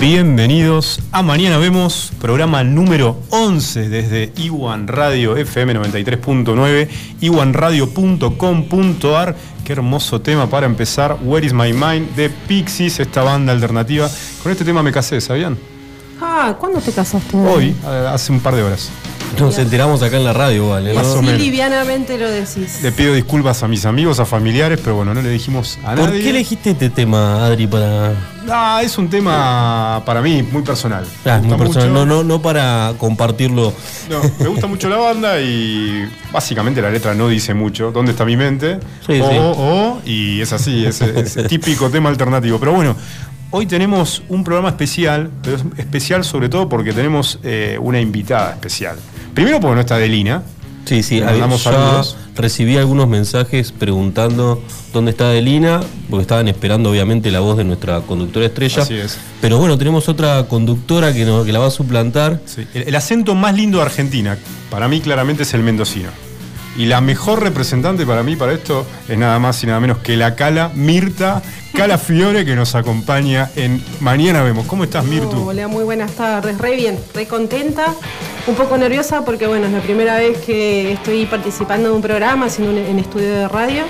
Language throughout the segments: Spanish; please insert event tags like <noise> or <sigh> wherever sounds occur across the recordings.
Bienvenidos a Mañana Vemos, programa número 11 desde Iwan Radio FM 93.9, iwanradio.com.ar. Qué hermoso tema para empezar, Where is My Mind de Pixies, esta banda alternativa. Con este tema me casé, ¿sabían? Ah, ¿cuándo te casaste? Hoy, hace un par de horas. Nos enteramos acá en la radio, ¿vale? Y así livianamente lo decís. Le pido disculpas a mis amigos, a familiares, pero bueno, no le dijimos a nadie. ¿Por qué elegiste este tema, Adri, para...? Ah, es un tema para mí muy personal. Ah, muy personal, no, no, no para compartirlo. No, me gusta mucho la banda y básicamente la letra no dice mucho. ¿Dónde está mi mente? Sí, o, sí. o, y es así, es, es típico tema alternativo. Pero bueno, Hoy tenemos un programa especial, pero es especial sobre todo porque tenemos eh, una invitada especial. Primero porque no está Delina. Sí, sí, mandamos ya saludos. recibí algunos mensajes preguntando dónde está Delina, porque estaban esperando obviamente la voz de nuestra conductora estrella. Así es. Pero bueno, tenemos otra conductora que, nos, que la va a suplantar. Sí, El, el acento más lindo de Argentina, para mí claramente es el mendocino. Y la mejor representante para mí para esto es nada más y nada menos que la Cala Mirta Calafiore que nos acompaña en Mañana Vemos. ¿Cómo estás, Mirtu? Hola, muy buenas tardes. Re bien, re contenta. Un poco nerviosa porque, bueno, es la primera vez que estoy participando de un programa, haciendo un, en estudio de radio.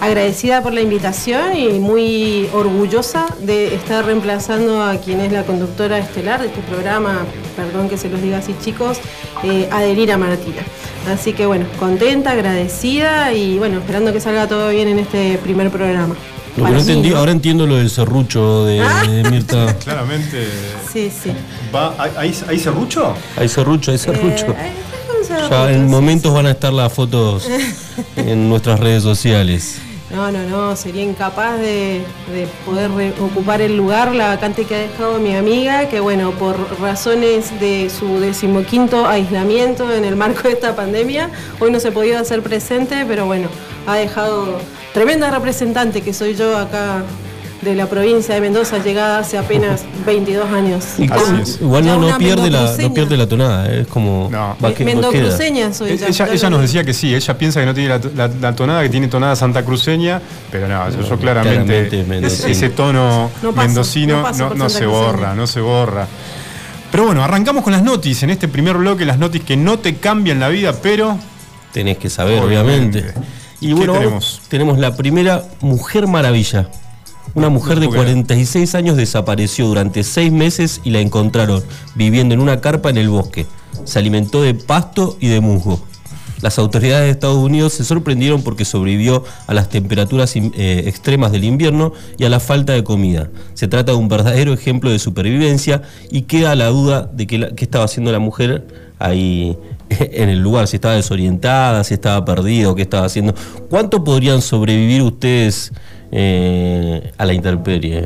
Agradecida por la invitación y muy orgullosa de estar reemplazando a quien es la conductora estelar de este programa, perdón que se los diga así chicos, eh, Adelira Martina. Así que bueno, contenta, agradecida y bueno, esperando que salga todo bien en este primer programa. Lo que Para no mí, entendí, ¿no? ahora entiendo lo del serrucho de, de Mirta. <laughs> Claramente. Sí, sí. Va, ¿hay, hay, hay serrucho? Hay serrucho, hay serrucho. Eh, Ya en momentos van a estar las fotos <laughs> en nuestras redes sociales. No, no, no, sería incapaz de, de poder ocupar el lugar, la vacante que ha dejado mi amiga, que bueno, por razones de su decimoquinto aislamiento en el marco de esta pandemia, hoy no se podido hacer presente, pero bueno, ha dejado tremenda representante que soy yo acá de la provincia de Mendoza, llegada hace apenas 22 años. Y Así con- es. igual no, no pierde la, no pierde la tonada, eh, es como No. va que- va Mendocruceña soy ya. ella, ya ella nos decía que sí, ella piensa que no tiene la, la- la tonada, que tiene tonada santacruceña, pero no, yo, yo claramente, claramente es- mendocino. ese tono No paso, mendocino no se borra, no se borra. Pero bueno, arrancamos con las notis, en este primer bloque, las notis que no te cambian la vida, pero Tenés que saber, Obviamente. obviamente. ¿Qué Y bueno, tenemos la primera Mujer Maravilla. Una mujer de puedo creer. 46 años desapareció durante seis meses y la encontraron viviendo en una carpa en el bosque. Se alimentó de pasto y de musgo. Las autoridades de Estados Unidos se sorprendieron porque sobrevivió a las temperaturas eh, extremas del invierno y a la falta de comida. Se trata de un verdadero ejemplo de supervivencia y queda la duda de qué estaba haciendo la mujer ahí <laughs> en el lugar, si estaba desorientada, si estaba perdida o qué estaba haciendo. ¿Cuánto podrían sobrevivir ustedes eh, a la intemperie?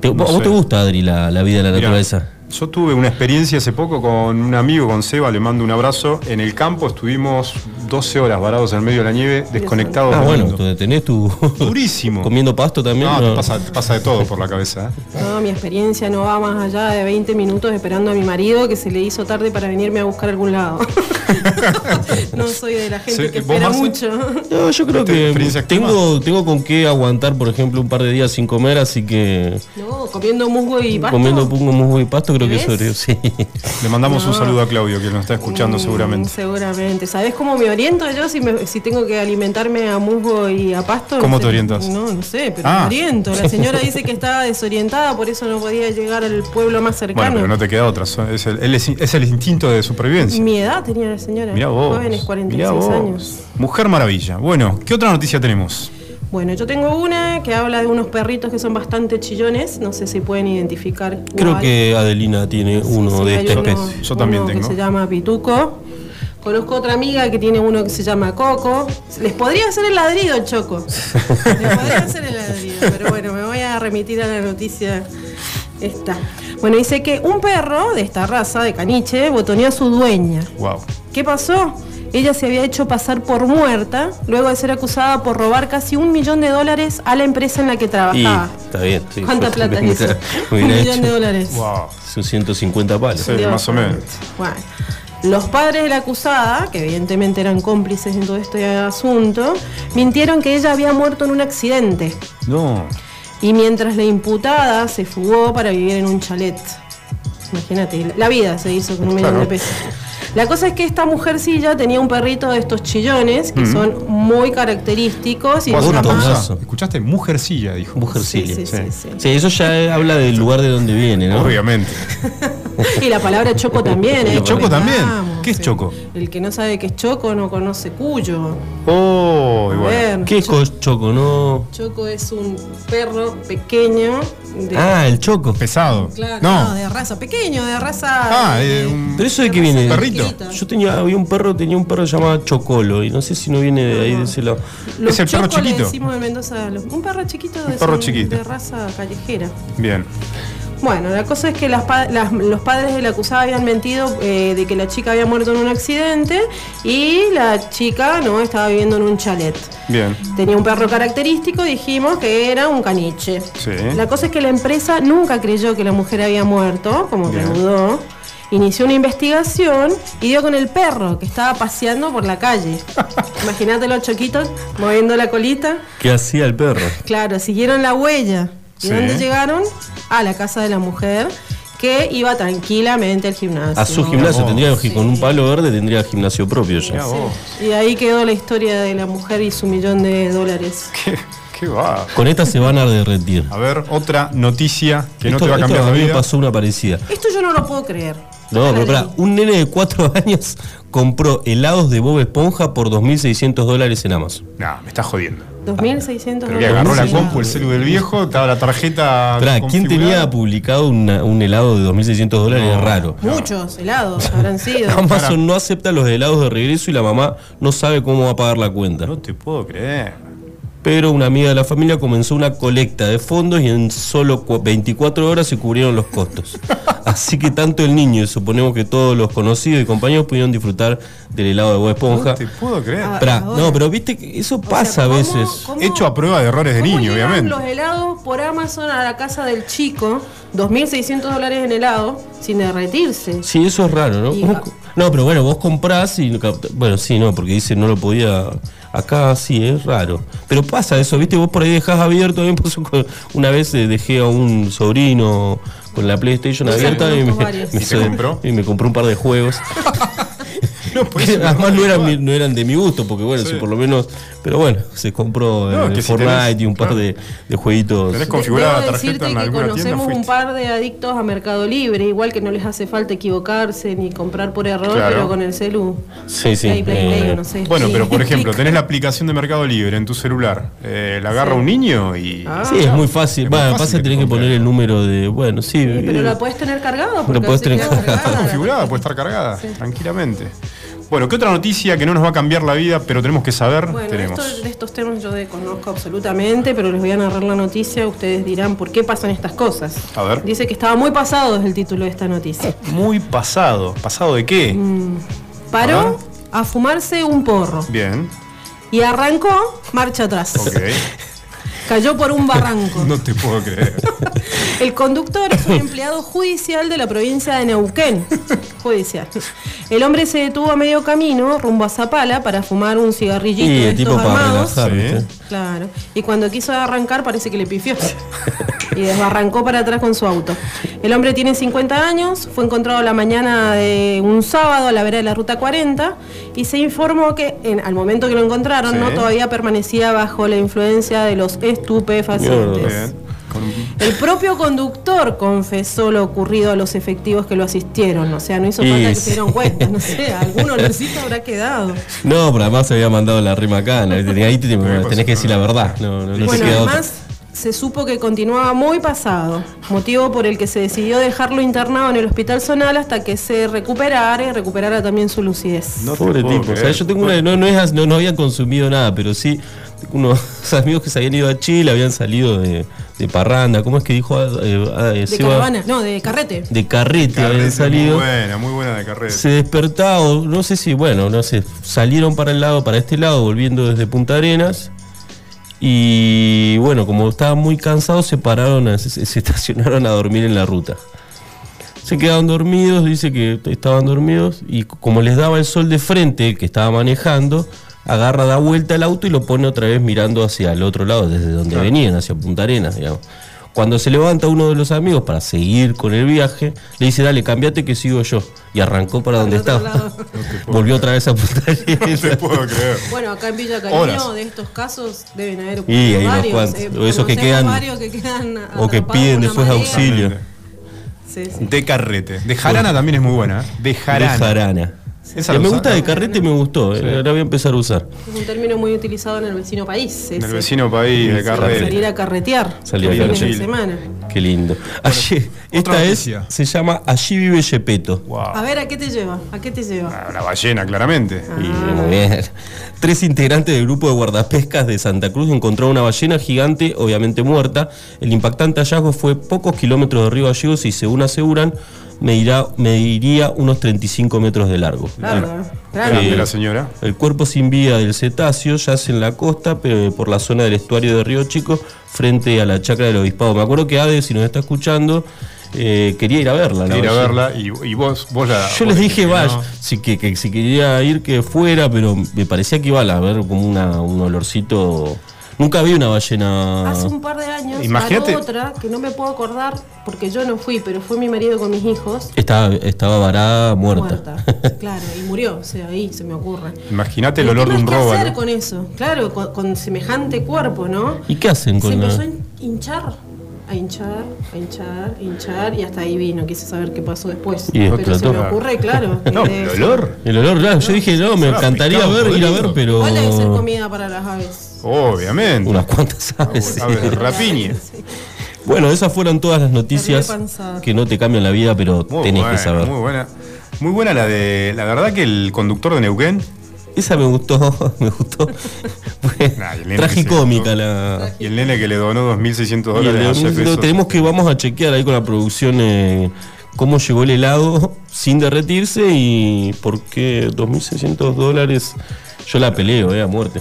¿Te- No ¿Vos sé. te gusta, Adri, la, la vida de la Mirá, naturaleza? Yo tuve una experiencia hace poco con un amigo, con Seba, le mando un abrazo. En el campo estuvimos 12 horas varados en el medio de la nieve, desconectados Ah, del bueno, mundo. tenés tu... <laughs> Durísimo. Comiendo pasto también. No, no. te pasa, te pasa de todo por la cabeza. ¿eh? No, mi experiencia no va más allá de 20 minutos esperando a mi marido que se le hizo tarde para venirme a buscar a algún lado. <laughs> no soy de la gente que ¿vos, espera Marce? mucho. No, yo creo ¿Este que tengo, tengo con qué aguantar, por ejemplo, un par de días sin comer, así que No, comiendo musgo y pasto. comiendo pungo, musgo y pasto creo que sí. Le mandamos un saludo a Claudio, que nos está escuchando Mm, seguramente. Seguramente. ¿Sabés cómo me oriento yo si, me- si tengo que alimentarme a musgo y a pasto? ¿Cómo No te sé. orientas? No, no sé, pero Ah. me oriento. La señora <laughs> dice que estaba desorientada, por eso no podía llegar al pueblo más Bueno, cercano. pero no te queda otra. Es el, él es, es el instinto de supervivencia. Mi edad tenía la señora. Mirá vos. Jóvenes, 46 mirá vos. años. Mujer Maravilla. Bueno, ¿qué otra noticia tenemos? Bueno, yo tengo una que habla de unos perritos que son bastante chillones. No sé si pueden identificar. Creo cuál. que Adelina tiene uno sí, de esta uno- especie. Yo también uno tengo. Que se llama Pituco. Conozco otra amiga que tiene uno que se llama Coco. Les podría hacer el ladrido, Choco. <laughs> Les podría hacer el ladrido, pero bueno, me voy a remitir a la noticia esta. Bueno, dice que un perro de esta raza, de caniche, botoneó a su dueña. Wow. ¿Qué pasó? Ella se había hecho pasar por muerta luego de ser acusada por robar casi un millón de dólares a la empresa en la que Y trabajaba. está bien. sí, ¿Cuánta plata es eso? Un millón hecho de dólares. Wow. Sus 150 palos. Sí, Dios más o menos. Bueno, los padres de la acusada, que evidentemente eran cómplices en todo este asunto, mintieron que ella había muerto en un accidente. No. y mientras la imputada se fugó para vivir en un chalet. Imagínate, la vida se hizo con un millón Claro. de pesos. La cosa es que esta mujercilla tenía un perrito de estos chillones que son muy característicos y. ¿Escuchaste? Mujercilla, dijo. Mujercilla. Sí, Sí, sí, sí, sí. Sí, eso ya habla del lugar de donde viene, ¿no? Obviamente. <laughs> Y la palabra choco también, ¿eh? ¿Y choco también? ¿Qué es choco? El que no sabe qué es choco no conoce cuyo. Oh, A ver, ¿Qué es cho- co- choco? No. Choco es un perro pequeño. De, Ah, el choco. Pesado. claro, no. no, de raza pequeño, de raza. Ah, de- eh, un- Pero eso de de qué viene. Perrito. chiquita. Yo tenía, había un perro, tenía un perro llamado Chocolo y no sé si no viene de ahí de ese lado. Los Es el perro chocos le chiquito. decimos en Mendoza, los- un perro chiquito de, perro son chiquito. de raza callejera. Bien. Bueno, la cosa es que las pa- las- los padres de la acusada habían mentido eh, de que la chica había muerto en un accidente y la chica no estaba viviendo en un chalet. Bien. Tenía un perro característico, dijimos que era un caniche. Sí. La cosa es que la empresa nunca creyó que la mujer había muerto, como que dudó. Inició una investigación y dio con el perro que estaba paseando por la calle. <laughs> Imagínate los choquitos moviendo la colita. ¿Qué hacía el perro? Claro, siguieron la huella. ¿Y Sí. dónde llegaron? A la casa de la mujer que iba tranquilamente al gimnasio. A su gimnasio, tendría con un palo verde tendría gimnasio propio ya. Y ahí quedó la historia de la mujer y su millón de dólares. Qué, qué va. Con esta se van a derretir. A ver, otra noticia que no Esto- te va a esto cambiar la mí me vida. pasó una parecida. Esto yo no lo puedo creer. No, pero pará, un nene de 4 <laughs> años compró helados de Bob Esponja por 2.600 dólares en Amazon. No, me estás jodiendo. 2.600 Pero que dólares. agarró la compu, el celu del viejo, estaba la tarjeta. Pará, ¿quién tenía publicado una- un helado de 2.600 dólares? No. Es raro. Muchos helados <laughs> habrán sido. Amazon no acepta los helados de regreso y la mamá no sabe cómo va a pagar la cuenta. No te puedo creer. Pero una amiga de la familia comenzó una colecta de fondos y en solo cu- 24 horas se cubrieron los costos. <laughs> Así que tanto el niño y suponemos que todos los conocidos y compañeros pudieron disfrutar del helado de Bob Esponja. No te puedo creer. Ah, Pará, ahora. no, pero viste que eso O sea, pasa a ¿cómo- veces. cómo- Hecho a prueba de errores de niño, obviamente. los helados por Amazon a la casa del chico? 2.600 dólares en helado sin derretirse. Sí, eso es raro, ¿no? Y- ¿Cómo- No, pero bueno, vos comprás y... Bueno, sí, no, porque dice no lo podía... Acá sí, es raro. Pero pasa eso, ¿viste? Vos por ahí dejás abierto. Una vez eh, dejé a un sobrino con la PlayStation Sí, abierta y me, y me compró un par de juegos. <laughs> <laughs> No, pues, <laughs> además no eran, mi- no eran de mi gusto, porque bueno, Sí. si por lo menos... Pero bueno, se compró No, eh, es que si Fortnite tenés- y un par claro. de, de jueguitos. Tenés configurada la tarjeta decirte en que alguna tienda. conocemos un par de adictos a Mercado Libre, igual que no les hace falta equivocarse ni comprar por error, Claro. pero con el celu. Sí, sí. Play, play, play, eh, no sé. Bueno, Sí. pero por <laughs> ejemplo, tenés la aplicación de Mercado Libre en tu celular. Eh, la agarra Sí. un niño y. Ah. Sí, es muy fácil. Es muy Bueno, fácil pasa que tenés te que poner el número de. Bueno, sí. Sí, pero eh, la puedes tener cargado porque puedes tener cargada. Está cargada. configurada, puede estar cargada, tranquilamente. Bueno, ¿qué otra noticia que no nos va a cambiar la vida, pero tenemos que saber? Bueno, tenemos. esto- de estos temas yo desconozco absolutamente, pero les voy a narrar la noticia. Ustedes dirán por qué pasan estas cosas. A ver. Dice que estaba muy pasado es el título de esta noticia. Muy pasado. ¿Pasado de qué? Mm. Paró a fumarse un porro Bien, y arrancó marcha atrás. ok. <laughs> Cayó por un barranco. <laughs> no te puedo creer. El conductor es un empleado judicial de la provincia de Neuquén. Judicial. El hombre se detuvo a medio camino rumbo a Zapala para fumar un cigarrillito Y de el tipo estos para armados. relajar, Sí. Claro. Y cuando quiso arrancar parece que le pifió. <laughs> y desbarrancó para atrás con su auto. El hombre tiene 50 años, fue encontrado la mañana de un sábado a la vera de la ruta 40 y se informó que en- al momento que lo encontraron Sí. no todavía permanecía bajo la influencia de los estupefacientes. El propio conductor confesó lo ocurrido a los efectivos que lo asistieron. O sea, no hizo Y falta que se dieron cuenta. No sé, alguno olorcito habrá quedado. No, pero además se había mandado la rima acá. ¿no? Ahí te- tenés que decir la verdad. No, no, no bueno, se además se supo que continuaba muy pasado, motivo por el que se decidió dejarlo internado en el hospital zonal hasta que se recuperara y recuperara también su lucidez. No Pobre tipo. O sea, yo tengo una. No, no, es- no, no habían consumido nada, pero sí. Unos <laughs> amigos que se habían ido a Chile habían salido de, de parranda. ¿Cómo es que dijo? eh, ah, eh, De caravana, no, de carrete. De carrete, Carrete, habían salido. Muy buena, muy buena de carrera. Se despertaba, o no sé si, bueno, no sé, salieron para el lado, para este lado, volviendo desde Punta Arenas. Y bueno, como estaban muy cansados, se pararon, a- se, se <laughs> estacionaron a dormir en la ruta. Se quedaron dormidos, dice que estaban dormidos, y como les daba el sol de frente, el que estaba manejando, agarra, da vuelta el auto y lo pone otra vez mirando hacia el otro lado, desde donde venían, hacia Punta Arenas, digamos. Cuando se levanta uno de los amigos para seguir con el viaje, le dice, dale, cambiate que sigo yo. Y arrancó para donde estaba. <laughs> Volvió otra vez a Punta <laughs> No te Arenas. puedo creer. Bueno, acá en Villa Cariño Horas. de estos casos deben haber Y hay unos varios. cuantos. eh, O esos que quedan- que quedan o que piden después marea. auxilio. Sí, sí. De carrete. De jarana también es muy buena. ¿eh? De jarana. De jarana. Esa me gusta de carrete, me gustó. eh, La voy a empezar a usar. Es un término muy utilizado en el vecino país. En el vecino país de Sí, Salir carrete. a carretear. Salir a de semana. Qué lindo. Allí- esta es, se llama Allí vive Yepeto. A Wow. ver, ¿a qué te lleva? ¿A qué te lleva? Ah, La ballena, claramente. Ah. Y muy bien. Tres integrantes del grupo de guardapescas de Santa Cruz encontraron una ballena gigante, obviamente muerta. El impactante hallazgo fue pocos kilómetros de Río Gallegos y, según aseguran, medirá, mediría unos 35 metros de largo. Claro, claro. Sí. la señora. El cuerpo sin vida del cetáceo yace en la costa, pero por la zona del estuario de Río Chico, frente a la chacra del obispado. Me acuerdo que Ade, si nos está escuchando, eh, quería ir a verla. la Ir a verla y, y vos, vos la. Yo vos les dije, vaya, no. si, que, que si quería ir que fuera, pero me parecía que iba a haber como una, un olorcito. Nunca vi una ballena. Hace un par de años, Imagínate- paró otra que no me puedo acordar porque yo no fui, pero fue mi marido con mis hijos. Estaba, estaba varada, muerta. Muerta. <laughs> claro, y murió, o sea, ahí se me ocurre. Imagínate el olor ¿qué de un más que hacer con eso? Claro, con, con semejante cuerpo, ¿no? ¿Y qué hacen Se con la.? empezó a hin- hinchar, a hinchar, a hinchar, a hinchar, y hasta ahí vino. Quise saber qué pasó después. Y Pero explotó. se me ocurre, claro. <laughs> No, de el olor. El olor, claro, yo dije, no, me encantaría ver, ir a ver, pero. Igual debe ser comida para las aves. Obviamente. Unas cuantas aves. A ver, rapiña. <laughs> Bueno, esas fueron todas las noticias que no te cambian la vida, pero Muy tenés buena, que saber. Muy buena. Muy buena la de. La verdad que el conductor de Neuquén. Esa me gustó, <laughs> me gustó. Nah, y el tragicómica la. Y el nene que le donó 2.600 Y el dólares de a 2000, Bezos. tenemos que vamos a chequear ahí con la producción eh, cómo llegó el helado <laughs> sin derretirse y por qué 2.600 dólares. Yo la peleo, eh, a muerte.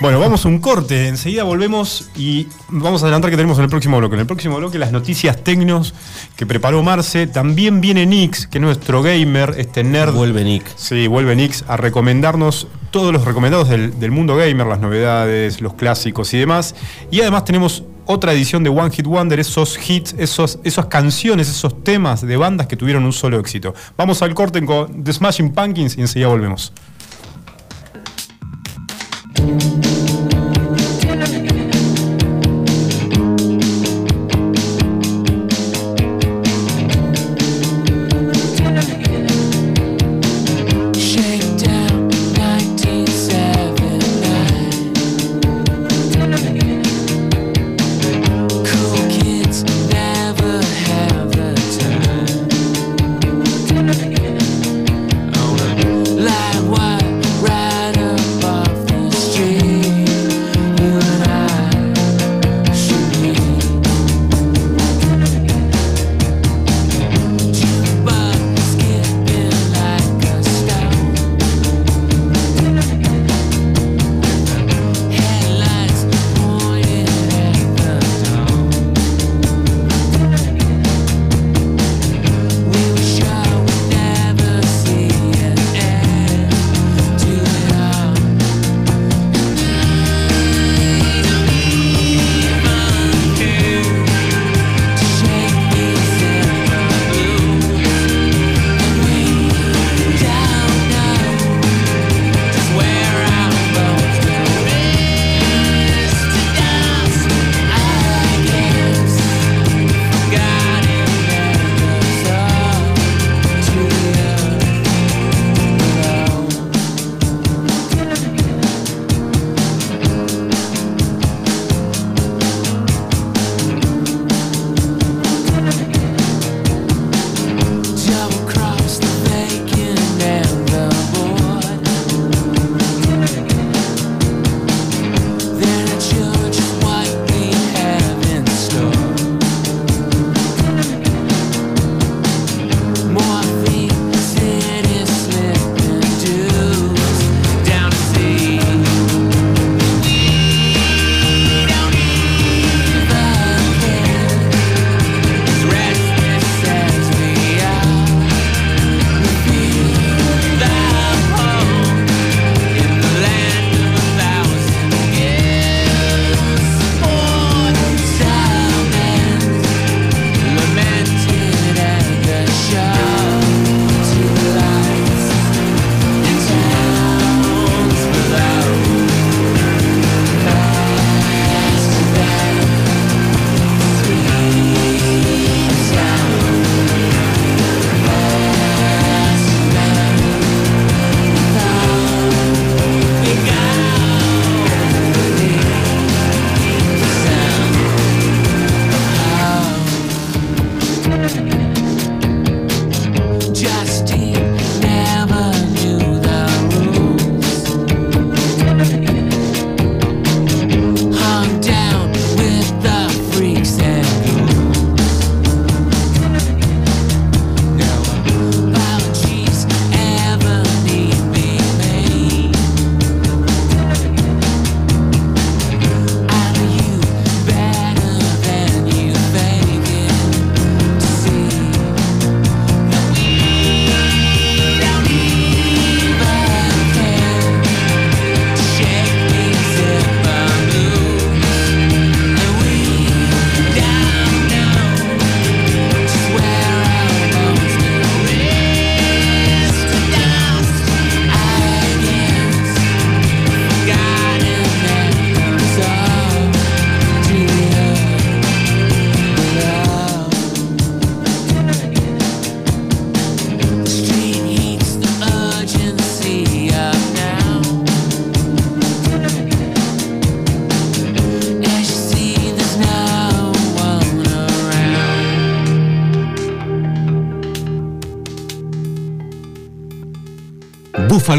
Bueno, vamos a un corte. Enseguida volvemos y vamos a adelantar que tenemos en el próximo bloque. En el próximo bloque las noticias tecnos que preparó Marce. También viene Nix, que es nuestro gamer, este nerd. Vuelve Nick. Sí, vuelve Nix a recomendarnos todos los recomendados del, del mundo gamer, las novedades, los clásicos y demás. Y además tenemos otra edición de One Hit Wonder, esos hits, esos, esas canciones, esos temas de bandas que tuvieron un solo éxito. Vamos al corte con The Smashing Pumpkins y enseguida volvemos. Thank you.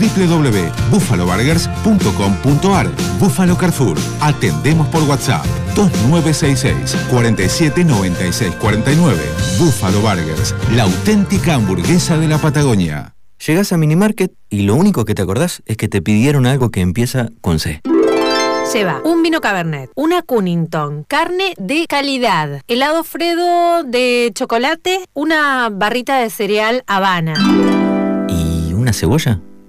www.buffaloburgers.com.ar Búfalo Carrefour. Atendemos por WhatsApp 2966 47 96 49. Búfalo Burgers, la auténtica hamburguesa de la Patagonia. Llegás a Minimarket y lo único que te acordás es que te pidieron algo que empieza con C. Lleva un vino Cabernet, una Cunnington, carne de calidad, helado Fredo de chocolate, una barrita de cereal Habana. ¿Y una cebolla?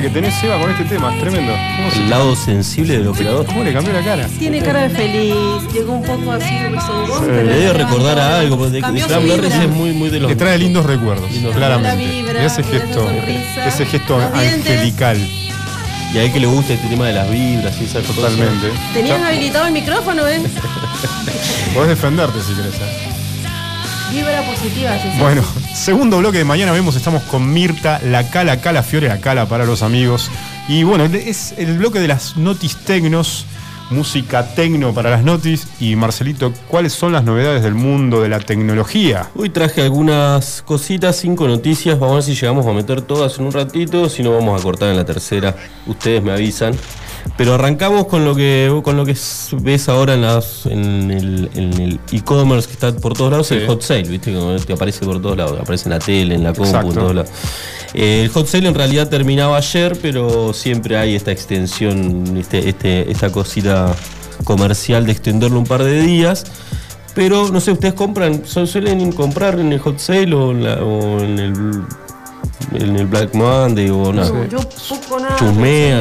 Que tenés, Eva, con este tema. Es tremendo. ¿Cómo se- El lado sensible del operador. ¿Cómo le cambió la cara? Tiene cara de feliz, llegó un poco así pero Le debe recordar a algo, porque Fran es muy, muy de los. Le trae lindos recuerdos, Lindos claramente. La vibra, ese gesto, ese gesto angelical. Y a él que le gusta este tema de las vibras y esas cosas. Totalmente. Tenías habilitado el micrófono, ¿eh? <laughs> Podés defenderte si querés. ¿eh? Vibra positiva, sí, sí. Bueno, segundo bloque de mañana vemos, estamos con Mirta, la cala, cala fiore, la cala para los amigos. Y bueno, es el bloque de las notis tecnos, música tecno para las notis. Y Marcelito, ¿cuáles son las novedades del mundo de la tecnología? Hoy traje algunas cositas, cinco noticias. Vamos a ver si llegamos a meter todas en un ratito. Si no, vamos a cortar en la tercera. Ustedes me avisan. Pero arrancamos con lo que con lo que ves ahora en, las, en el en el e-commerce que está por todos lados, Sí. el hot sale, ¿viste? Te aparece por todos lados, aparece en la tele, en la compu, Exacto. en todos lados. Eh, el hot sale en realidad terminaba ayer, pero siempre hay esta extensión, este, este, esta cosita comercial de extenderlo un par de días. Pero no sé, ustedes compran, su- suelen comprar en el hot sale o en, la- o en el en el Black Monday o no. No, yo poco nada. Chusmean,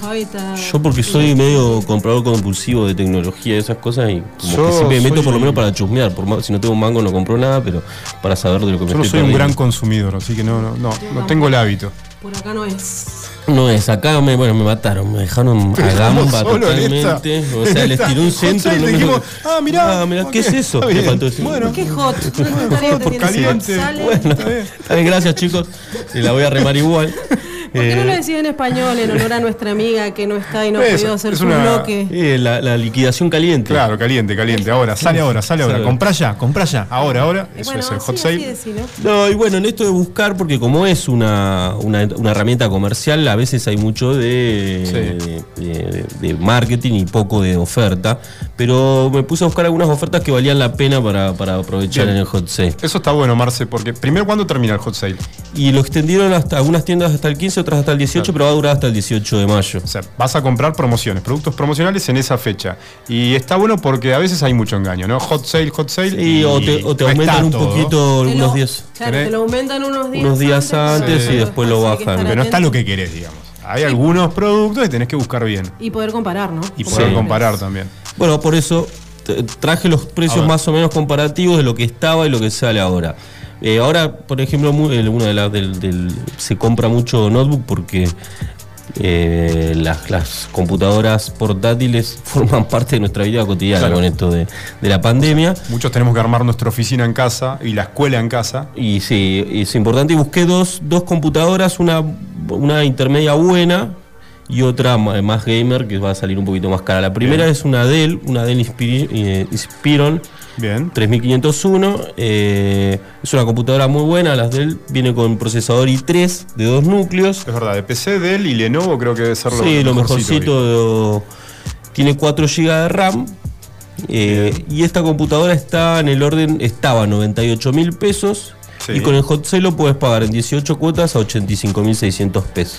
soy no. Yo porque soy medio comprador compulsivo de tecnología y esas cosas y como Yo que siempre me meto por lo menos para chusmear. Por más- si no tengo un mango no compro nada, pero para saber de lo que me Yo no estoy soy un gran consumidor, así que no, no, no, no tengo el hábito. Por acá no es. No es, acá me, bueno, me mataron, me dejaron a gamba esta- totalmente. o sea, les tiré un centro. sale no me- dijimos, ah, mirá, Ah, mirá, ¿qué es eso? está Me bien. faltó decir. Bueno, ¿Qué hot? No, no hot caliente. Bueno, Está bien. está bien, gracias chicos. Y la voy a remar igual. ¿Por qué no Eh, lo decís en español en honor a nuestra amiga que no está y no ha podido hacer es su una- bloque? eh, la, la liquidación caliente. Claro, caliente, caliente. Ahora, sale ahora, sale ahora. Comprá ya, comprá ya. Ahora, ahora. Eh, Eso bueno, es el hot sale. No, y bueno, en esto de buscar, porque como es una, una, una herramienta comercial, a veces hay mucho de, de, de marketing y poco de oferta. Pero me puse a buscar algunas ofertas que valían la pena para, para aprovechar Bien. en el hot sale. Eso está bueno, Marce, porque primero, ¿cuándo termina el hot sale? Y lo extendieron hasta algunas tiendas hasta el 15, otras hasta el 18, pero va a durar hasta el 18 de mayo. O sea, vas a comprar promociones, productos promocionales en esa fecha. Y está bueno porque a veces hay mucho engaño, ¿no? Hot sale, hot sale. Y o te, o te no aumentan un todo. poquito Te lo- días. Claro, ¿Tenés? te lo aumentan unos días, Unos días antes y después lo bajan. Pero no está lo que querés, digamos. Hay algunos productos que tenés que buscar bien. Y poder comparar, ¿no? Y poder siempre. comparar también. Bueno, por eso traje los precios más o menos comparativos de lo que estaba y lo que sale ahora. Eh, ahora, por ejemplo, una de las del, del- se compra mucho notebook porque eh, las, las computadoras portátiles <laughs> forman parte de nuestra vida cotidiana Claro. con esto de, de la pandemia. Muchos tenemos que armar nuestra oficina en casa y la escuela en casa. Y sí, es importante. Y busqué dos, dos computadoras, una, una intermedia buena y otra ma- más gamer que va a salir un poquito más cara. La primera Bien. es una Dell, una Dell Inspiri- eh, Inspiron Bien. 3501. eh, es una computadora muy buena. Las Dell viene con procesador i3 de dos núcleos. Es verdad, de PC, Dell y Lenovo creo que debe ser lo, Sí, lo mejorcito tiene 4 GB de RAM. eh, y esta computadora está en el orden, estaba a 98 mil pesos. Sí. Y con el hot sale lo puedes pagar en 18 cuotas a 85 mil 600 pesos.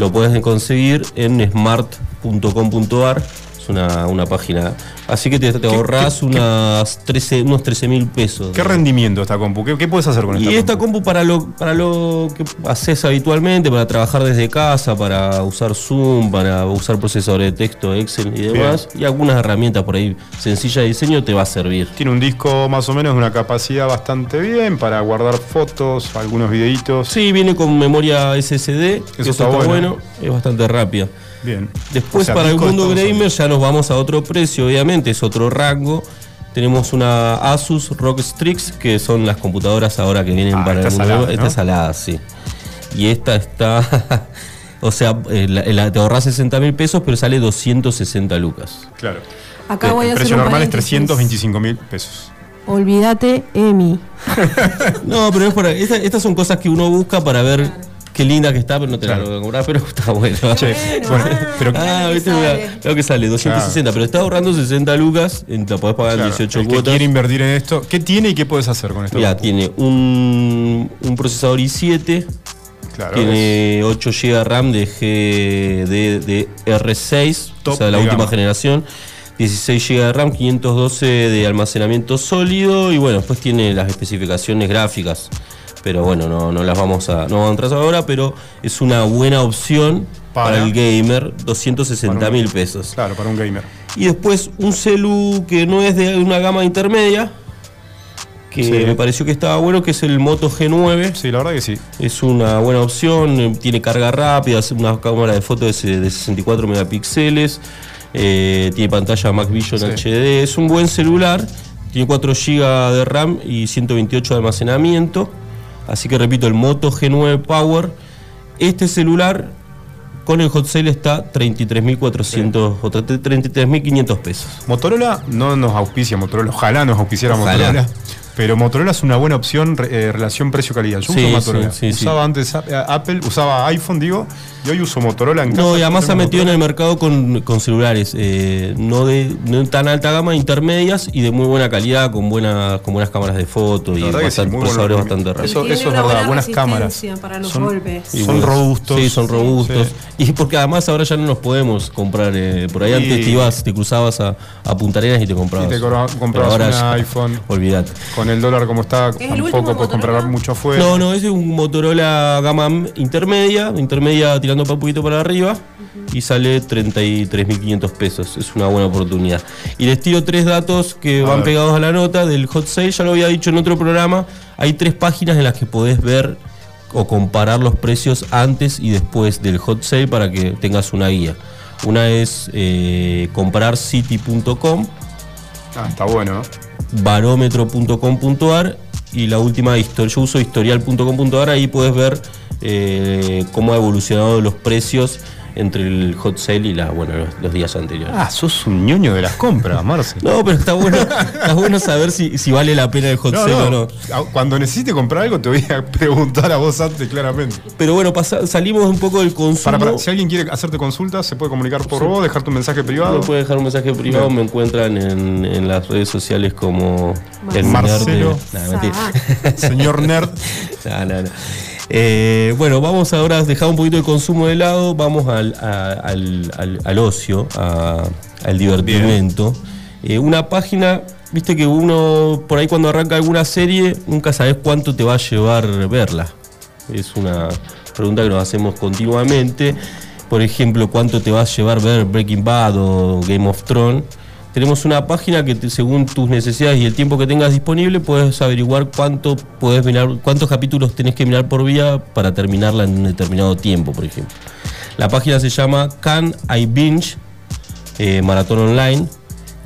Lo puedes conseguir en smart.com.ar. Una, una página. Así que te, te ahorras qué- unas 13, unos 13 mil pesos. ¿Qué rendimiento esta compu? ¿Qué, qué puedes hacer con esta Y esta compu? compu para lo, para lo que haces habitualmente, para trabajar desde casa, para usar Zoom, para usar procesadores de texto, Excel y demás, y algunas herramientas por ahí sencillas de diseño te va a servir. Tiene un disco más o menos de una capacidad bastante bien para guardar fotos, algunos videitos. Sí, viene con memoria SSD, que eso está está, bueno. bueno. es bastante rápida. Bien. Después O sea, para el mundo gamer ya nos vamos a otro precio, obviamente, es otro rango. Tenemos una Asus ROG Strix, que son las computadoras ahora que vienen Ah, para el esta mundo salada. Esta es salada, sí. Y esta está, <laughs> o sea, eh, la- la- te ahorras 60 mil pesos, pero sale 260 lucas. Claro. Acá El voy a hacer precio un normal es paréntesis. 325 mil pesos. Olvídate, Emi. <laughs> No, pero es por ahí. Esta- estas son cosas que uno busca para ver qué linda que está, pero no te la Claro. voy a comprar, pero está bueno. Che, Bueno, bueno, ah, pero Ah, que viste, sale. mira, lo que sale, 260, pero está ahorrando 60 lucas, en- la podés pagar en claro, 18 el que cuotas. quiere invertir en esto, ¿qué tiene y qué puedes hacer con esto? Mira, tiene un, un procesador i7, Claro, tiene 8 GB de RAM de GDDR6, Top o sea, la última gama. generación. 16 GB de RAM, 512 de almacenamiento sólido y bueno, después tiene las especificaciones gráficas. Pero bueno, no, no las vamos a, no vamos a entrar ahora, pero es una buena opción para, Para- el gamer, 260 mil pesos. Claro, para un gamer. Y después un celu que no es de una gama intermedia, que Sí. me pareció que estaba bueno, que es el Moto G9. Sí, la verdad que sí. Es una buena opción, eh, tiene carga rápida, una cámara de fotos de, de 64 megapíxeles, eh, tiene pantalla Mac Vision Sí. HD, es un buen celular, tiene 4 GB de RAM y 128 de almacenamiento. Así que repito, el Moto G9 Power. Este celular con el hot sale está 33.400 o 33.500 pesos. Motorola no nos auspicia Motorola, ojalá nos auspiciara Ojalá. Motorola. Pero Motorola es una buena opción, eh, relación precio-calidad. Yo Sí, uso Motorola. sí, sí, sí. usaba antes a- eh, Apple, usaba iPhone, digo, y hoy uso Motorola en casa. No, y además se ha metido en el mercado con, con celulares, eh, no de no tan alta gama, intermedias y de muy buena calidad, con buenas, con buenas cámaras de foto y bastante, procesadores bastante rápidos. Eso- eso es verdad, buena buenas cámaras. para los Son- golpes. Robustos. Sí, son robustos. Sí. Y porque además ahora ya no los podemos comprar. eh, por ahí Y- antes te ibas, te cruzabas a, a Punta Arenas y te comprabas. Y te comprabas ahora un iPhone. Olvídate. Con el dólar como está, tampoco puedes comprar mucho afuera. No, no, ese es un Motorola gama intermedia, intermedia tirando para un poquito para arriba y sale 33.500 pesos. Es una buena oportunidad. Y les tiro tres datos que A van ver. pegados a la nota del hot sale. Ya lo había dicho en otro programa. Hay tres páginas en las que podés ver o comparar los precios antes y después del hot sale para que tengas una guía. Una es eh, comprarcity.com, Ah, está bueno. barómetro.com.ar y la última histo- yo uso historial.com.ar, ahí puedes ver eh, cómo ha evolucionado los precios entre el hot sale y la, bueno, los, los días anteriores. Ah, sos un ñoño de las compras, Marce. <laughs> No, pero está bueno, <laughs> está bueno saber si, si vale la pena el hot No, sale o no. Cuando necesite comprar algo, te voy a <laughs> preguntar a vos antes, claramente. Pero bueno, pasa- salimos un poco del consumo. Para, para, si alguien quiere hacerte consultas, se puede comunicar por vos, dejarte un mensaje privado. Me puede dejar un mensaje privado, me encuentran en, en las redes sociales como el Marcelo. nerd de- Nah, mentira. Señor Nerd. No, no, no. Eh, bueno, vamos ahora a dejar un poquito el consumo de lado, vamos al, a- al- al- al ocio, a- al divertimento. Eh, una página, viste que uno por ahí cuando arranca alguna serie nunca sabes cuánto te va a llevar verla. Es una pregunta que nos hacemos continuamente. Por ejemplo, cuánto te va a llevar ver Breaking Bad o Game of Thrones. Tenemos una página que según tus necesidades y el tiempo que tengas disponible puedes averiguar cuánto puedes mirar, cuántos capítulos tenés que mirar por día para terminarla en un determinado tiempo, por ejemplo. La página se llama Can I Binge eh, Maratón Online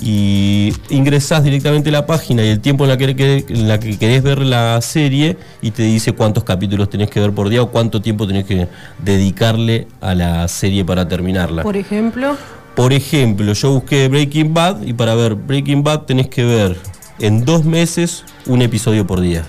y ingresás directamente a la página y el tiempo en la, que- en la que querés ver la serie y te dice cuántos capítulos tenés que ver por día o cuánto tiempo tenés que dedicarle a la serie para terminarla. Por ejemplo, Por ejemplo, yo busqué Breaking Bad y para ver Breaking Bad tenés que ver en dos meses un episodio por día.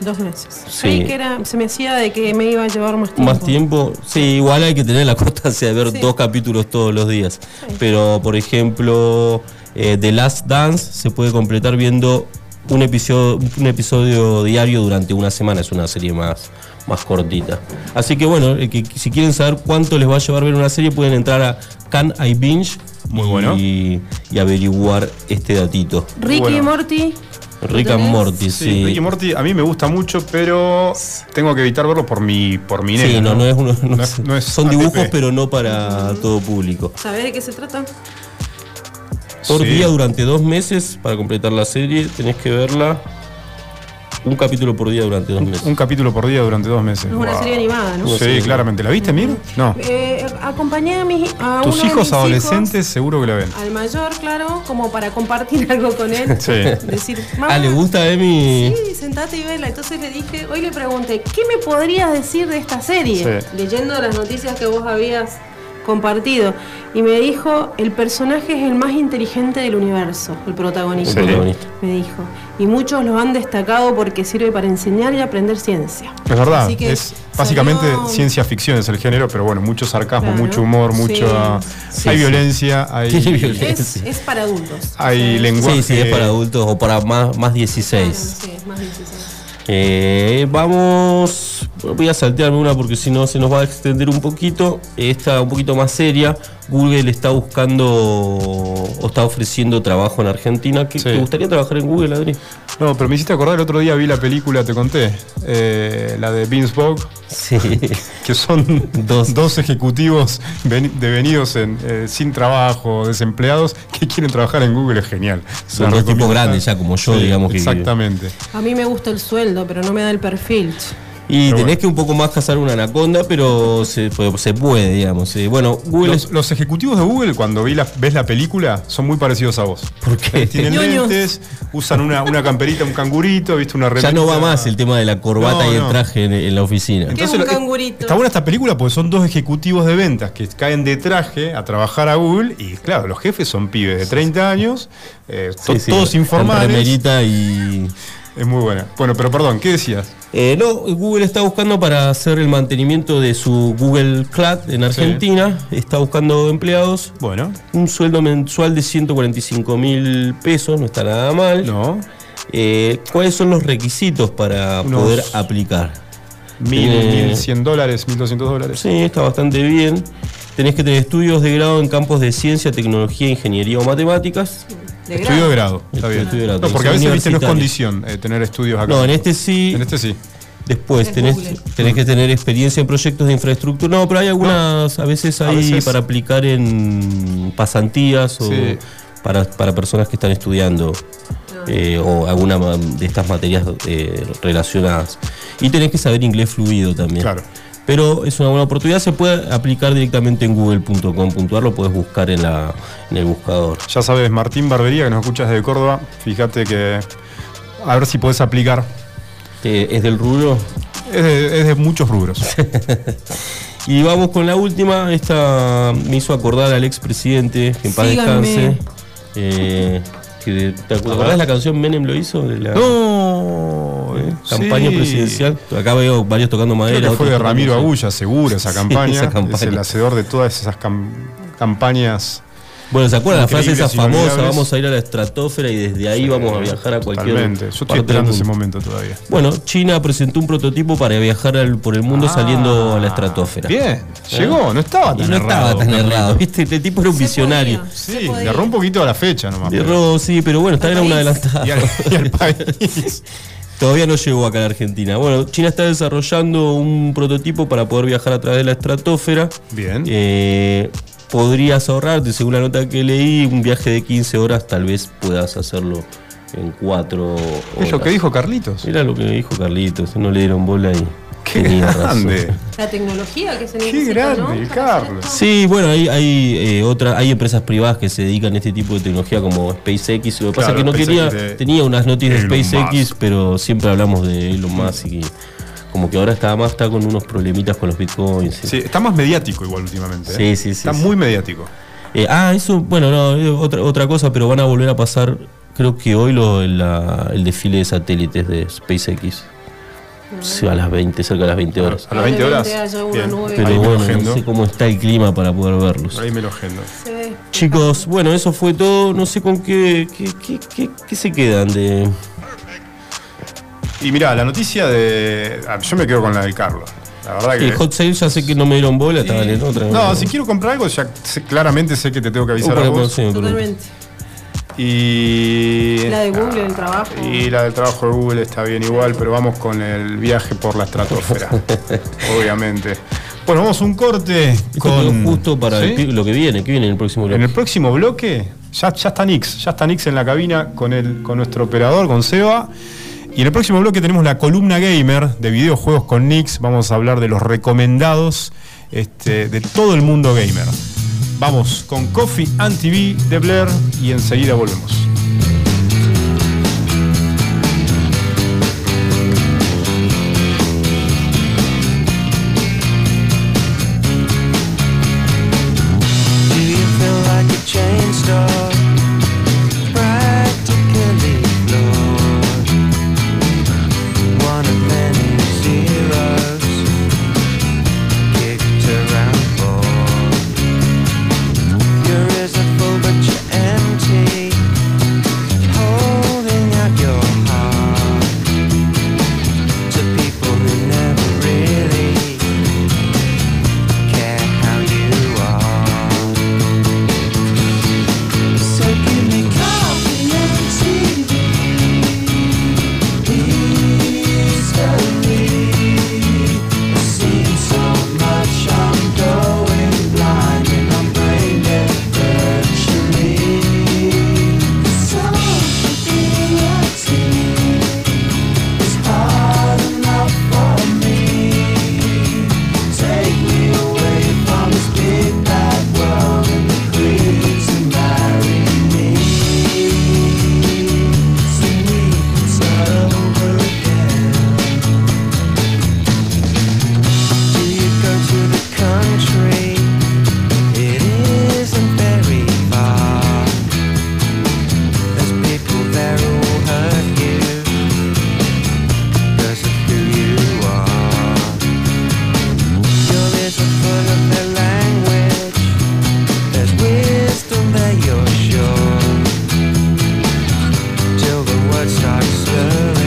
dos meses. Sí. Creí que era, se me hacía de que me iba a llevar más tiempo. Más tiempo, sí, igual hay que tener la constancia <laughs> de ver Sí. dos capítulos todos los días. Pero, por ejemplo, eh, The Last Dance se puede completar viendo un episodio, un episodio diario durante una semana. Es una serie más, más cortita. Así que bueno, el que, si quieren saber cuánto les va a llevar ver una serie, pueden entrar a Can I Binge Muy y, bueno. y averiguar este datito. Ricky Bueno. y Morty. Rick ¿Lo and? Morty, Sí, sí. Ricky Morty a mí me gusta mucho, pero tengo que evitar verlo por mi, por mi Sí, nena, no, no es uno. no No es- es- no es son ATP. dibujos, pero no para todo público. ¿Sabés de qué se trata? Por Sí. día durante dos meses para completar la serie tenés que verla un capítulo por día durante dos meses. Un capítulo por día durante dos meses. Es una Wow. serie animada, ¿no? Sí, claramente. ¿La viste, Mir? No. Eh, acompañé a, mis, a Tus uno de hijos mis adolescentes seguro que la ven. al mayor, claro, como para compartir <laughs> algo con él. Sí. <laughs> Decir, mamá, Ah, ¿le gusta a Emi? Sí, sentate y vela. Entonces le dije, hoy le pregunté, ¿qué me podrías decir de esta serie? Sí. Leyendo las noticias que vos habías compartido. Y me dijo, el personaje es el más inteligente del universo, el protagonista. Me dijo. Y muchos lo han destacado porque sirve para enseñar y aprender ciencia. Es verdad, Así que es básicamente salió- ciencia ficción es el género, pero bueno, mucho sarcasmo, Claro. mucho humor, Sí. mucho Sí, hay sí. violencia, hay, violencia. Es, es para adultos. hay lenguaje. Sí, sí, es para adultos o para más, más 16. Sí, es más 16. Eh, vamos, voy a saltearme una porque si no se nos va a extender un poquito. Esta un poquito más seria. Google está buscando o está ofreciendo trabajo en Argentina. ¿Qué- Sí. ¿Te gustaría trabajar en Google, Adri? No, pero me hiciste acordar el otro día vi la película, te conté, eh, la de Vince Vogue, Sí. que son <laughs> Dos. dos, ejecutivos ven- devenidos en, eh, sin trabajo, desempleados, que quieren trabajar en Google, es genial. Son dos tipos grandes ya, como yo, Sí, digamos que- Exactamente. A mí me gusta el sueldo, pero no me da el perfil. Y Pero tenés bueno. que un poco más cazar una anaconda, pero se, se puede, digamos. Eh, bueno, Google Los, es. los ejecutivos de Google, cuando vi la- ves la película, son muy parecidos a vos. ¿Por qué? Tienen Ñoños. lentes, usan una, una camperita, un cangurito, viste una Ya no va más el tema de la corbata No, y el no. traje en, en la oficina. ¿Qué es un cangurito? Está buena esta película porque son dos ejecutivos de ventas que caen de traje a trabajar a Google y claro, los jefes son pibes de 30 años, eh, to- Sí, sí, todos informales. remerita y. Es muy buena. Bueno, pero perdón, ¿qué decías? Eh, no, Google está buscando para hacer el mantenimiento de su Google Cloud en Argentina. Está buscando empleados. Bueno, Un sueldo mensual de 145 mil pesos, no está nada mal. no. Eh, ¿Cuáles son los requisitos para Unos- poder aplicar? Mil, mil cien dólares, mil doscientos dólares. Sí, está bastante bien. Tenés que tener estudios de grado en campos de ciencia, tecnología, ingeniería o matemáticas. De Estudio de grado, está bien. estudio de grado, No, porque a veces viste no es condición eh, tener estudios acá. No, en este sí. En este sí. Después Es tenés, tenés que tener experiencia en proyectos de infraestructura. No, pero hay algunas, a veces A hay veces- para aplicar en pasantías o Sí. Para, para personas que están estudiando eh, o alguna de estas materias eh, relacionadas. Y tenés que saber inglés fluido también. Claro. Pero es una buena oportunidad, se puede aplicar directamente en google.com.ar, lo puedes buscar en, la, en el buscador. Ya sabes, Martín Barbería, que nos escuchas desde Córdoba, fíjate que a ver si podés aplicar. Eh, ¿Es del rubro? Es de, es de muchos rubros. <laughs> Y vamos con la última. Esta me hizo acordar al expresidente, que en paz Síganme. descanse. Eh, que, ¿Te acordás la canción Menem lo hizo? De la No, eh, campaña sí. presidencial. Acá veo varios tocando madera. Creo que fue de Ramiro Agulla, seguro, esa <laughs> Sí, campaña. esa campaña. Es el hacedor de todas esas cam- campañas. Bueno, ¿se acuerdan la frase esa famosa? Vamos a ir a la estratosfera y desde ahí vamos a viajar a cualquier. Totalmente. Yo estoy parte esperando ese momento todavía. Bueno, China presentó un prototipo para viajar al- por el mundo Ah, saliendo a la estratosfera. Bien, llegó, no estaba Y tan no errado. estaba tan errado, ¿viste? Este tipo era un visionario. Sí, le erró un poquito a la fecha nomás. Le pero- erró, sí, pero bueno, está era un adelantado. Y al, y al país. <laughs> Todavía no llegó acá a la Argentina. Bueno, China está desarrollando un prototipo para poder viajar a través de la estratosfera. Bien. Eh, podrías ahorrarte, según la nota que leí, un viaje de 15 horas, tal vez puedas hacerlo en 4 horas. Es lo que dijo Carlitos. Era lo que dijo Carlitos, no le dieron bola y Qué tenía razón. grande. La tecnología que se Qué necesita, grande, ¿no? Carlos. Sí, bueno, hay, hay, eh, otra, hay empresas privadas que se dedican a este tipo de tecnología como SpaceX. Lo que pasa es que no SpaceX quería, de tenía unas noticias de Elon SpaceX, Musk. pero siempre hablamos de Elon Musk y como que ahora está más está con unos problemitas con los bitcoins. Sí, está más mediático igual últimamente. Sí, ¿eh? sí, sí, Está sí. muy mediático. Eh, ah, eso, bueno, no, eh, otra, otra cosa, pero van a volver a pasar, creo que hoy lo, la- el desfile de satélites de SpaceX. Sí, a las 20, cerca de las 20 horas. A las 20 horas. Bien. Pero Ahí me lo bueno, no sé cómo está el clima para poder verlos. Ahí me lo agendo. Chicos, bueno, eso fue todo. No sé con qué, qué, qué- qué- qué se quedan de. Y mirá, la noticia de. ah, Yo me quedo con la del Carlos. La verdad que. El hot sale ya sé que no me dieron bola, estaban en otra. No, si quiero comprar algo, ya sé- claramente sé que te tengo que avisar a vos. sí, Totalmente. Y. La de Google, el trabajo. Y la del trabajo de Google está bien igual, pero vamos con el viaje por la estratosfera. <laughs> obviamente. Bueno, vamos a un corte Esto con. quedó justo para ¿Sí? el lo que viene, que viene en el próximo En bloque. el próximo bloque, ya, ya está Nix, ya está Nix en la cabina con, el, con nuestro operador, con Seba. Y en el próximo bloque tenemos la columna gamer de videojuegos con Nix. Vamos a hablar de los recomendados este, de todo el mundo gamer. Vamos con Coffee and TV de Blair y enseguida volvemos. bloodshot slur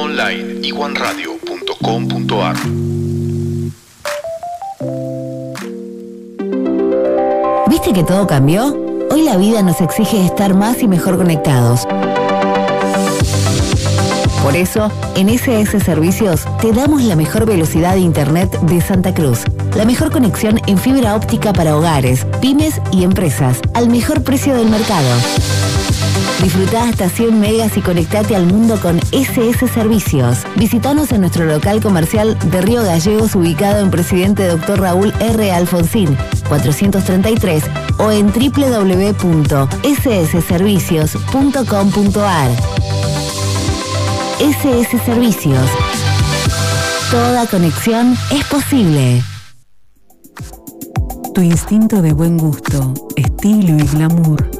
online iguanradio.com.ar. ¿Viste que todo cambió? Hoy la vida nos exige estar más y mejor conectados. Por eso, en SS Servicios te damos la mejor velocidad de Internet de Santa Cruz, la mejor conexión en fibra óptica para hogares, pymes y empresas, al mejor precio del mercado. Disfruta hasta 100 megas y conectate al mundo con SS Servicios. Visítanos en nuestro local comercial de Río Gallegos ubicado en Presidente Dr. Raúl R. Alfonsín, 433 o en www.ssservicios.com.ar. SS Servicios. Toda conexión es posible. Tu instinto de buen gusto, estilo y glamour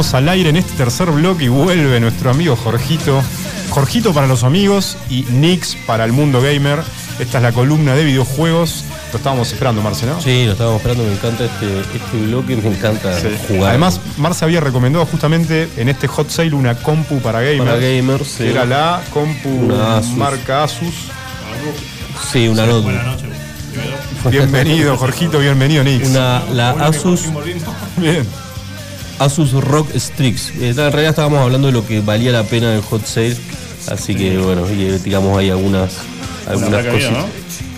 estamos al aire en este tercer bloque y vuelve nuestro amigo Jorgito. Jorgito para los amigos y Nix para el mundo gamer. Esta es la columna de videojuegos. Lo estábamos esperando, Marce, ¿no? Sí, lo estábamos esperando, me encanta este, este bloque, me encanta Sí. jugar. Además, Marce había recomendado justamente en este hot sale una compu para gamers. Para gamers, sí. Era la compu Una Asus. marca Asus. sí, una notebook. Buenas noches. Bienvenido, Jorgito, bienvenido, Nix. Una, la Asus, Bien. Asus Rock Strix. Eh, En realidad estábamos hablando de lo que valía la pena del hot sale, así que bueno, y, eh, digamos hay algunas, algunas placa cositas.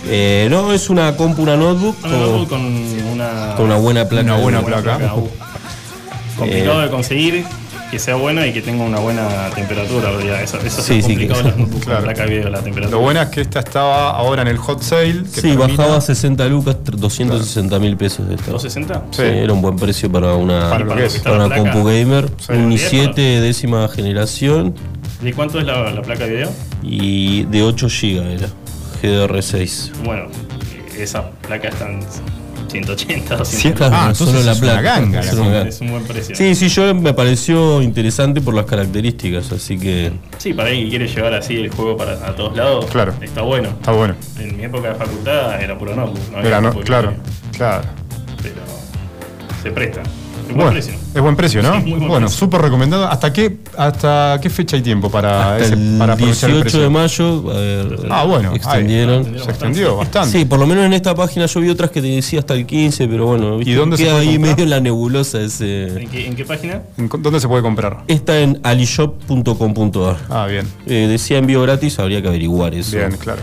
Eh, no, es una compu, una notebook, Una con, notebook con una, con una buena placa. Una buena placa. uh, complicado Eh, de conseguir, que sea buena y que tenga una buena temperatura. Eso, eso Sí, es sí, complicado que- las <laughs> Claro. la temperatura. Lo bueno es que esta estaba ahora en el hot sale. Que Sí, termina- bajaba a 60 lucas, 260 mil pesos de esta. ¿260? Sí, era un buen precio para una, Para es. una compu gamer. Sí, un bien, i7 décima generación ¿De cuánto es la, la placa de video? y de 8 GB era. GDR6. Bueno, esa placa está en 180, 200. Sí, Claro, ah, solo la es placa. una ganga. Es la ganga. Es un buen precio. Sí, sí, yo me pareció interesante por las características, así que. Sí, para alguien que quiere llevar así el juego para a todos lados, Claro. está bueno. Está bueno. En mi época de facultad era puro notebook. No había Era, no, claro, que- claro. Pero se presta. Es buen Bueno, precio. es buen precio, ¿no? Sí, muy buen bueno, súper recomendado. ¿Hasta qué, ¿Hasta qué fecha hay tiempo para, Hasta ese- el para aprovechar el 18 precio? de mayo. eh, Ah, bueno, Extendieron. ahí, se extendió bastante. Sí, por lo menos en esta página yo vi otras que te decía hasta el 15, pero bueno, ¿viste? ¿Y dónde se queda puede ahí comprar? medio en la nebulosa ese. ¿En qué, en qué página? ¿En co- ¿Dónde se puede comprar? Está en alishop.com.ar. Ah, bien. Eh, decía envío gratis, habría que averiguar eso. Bien, claro.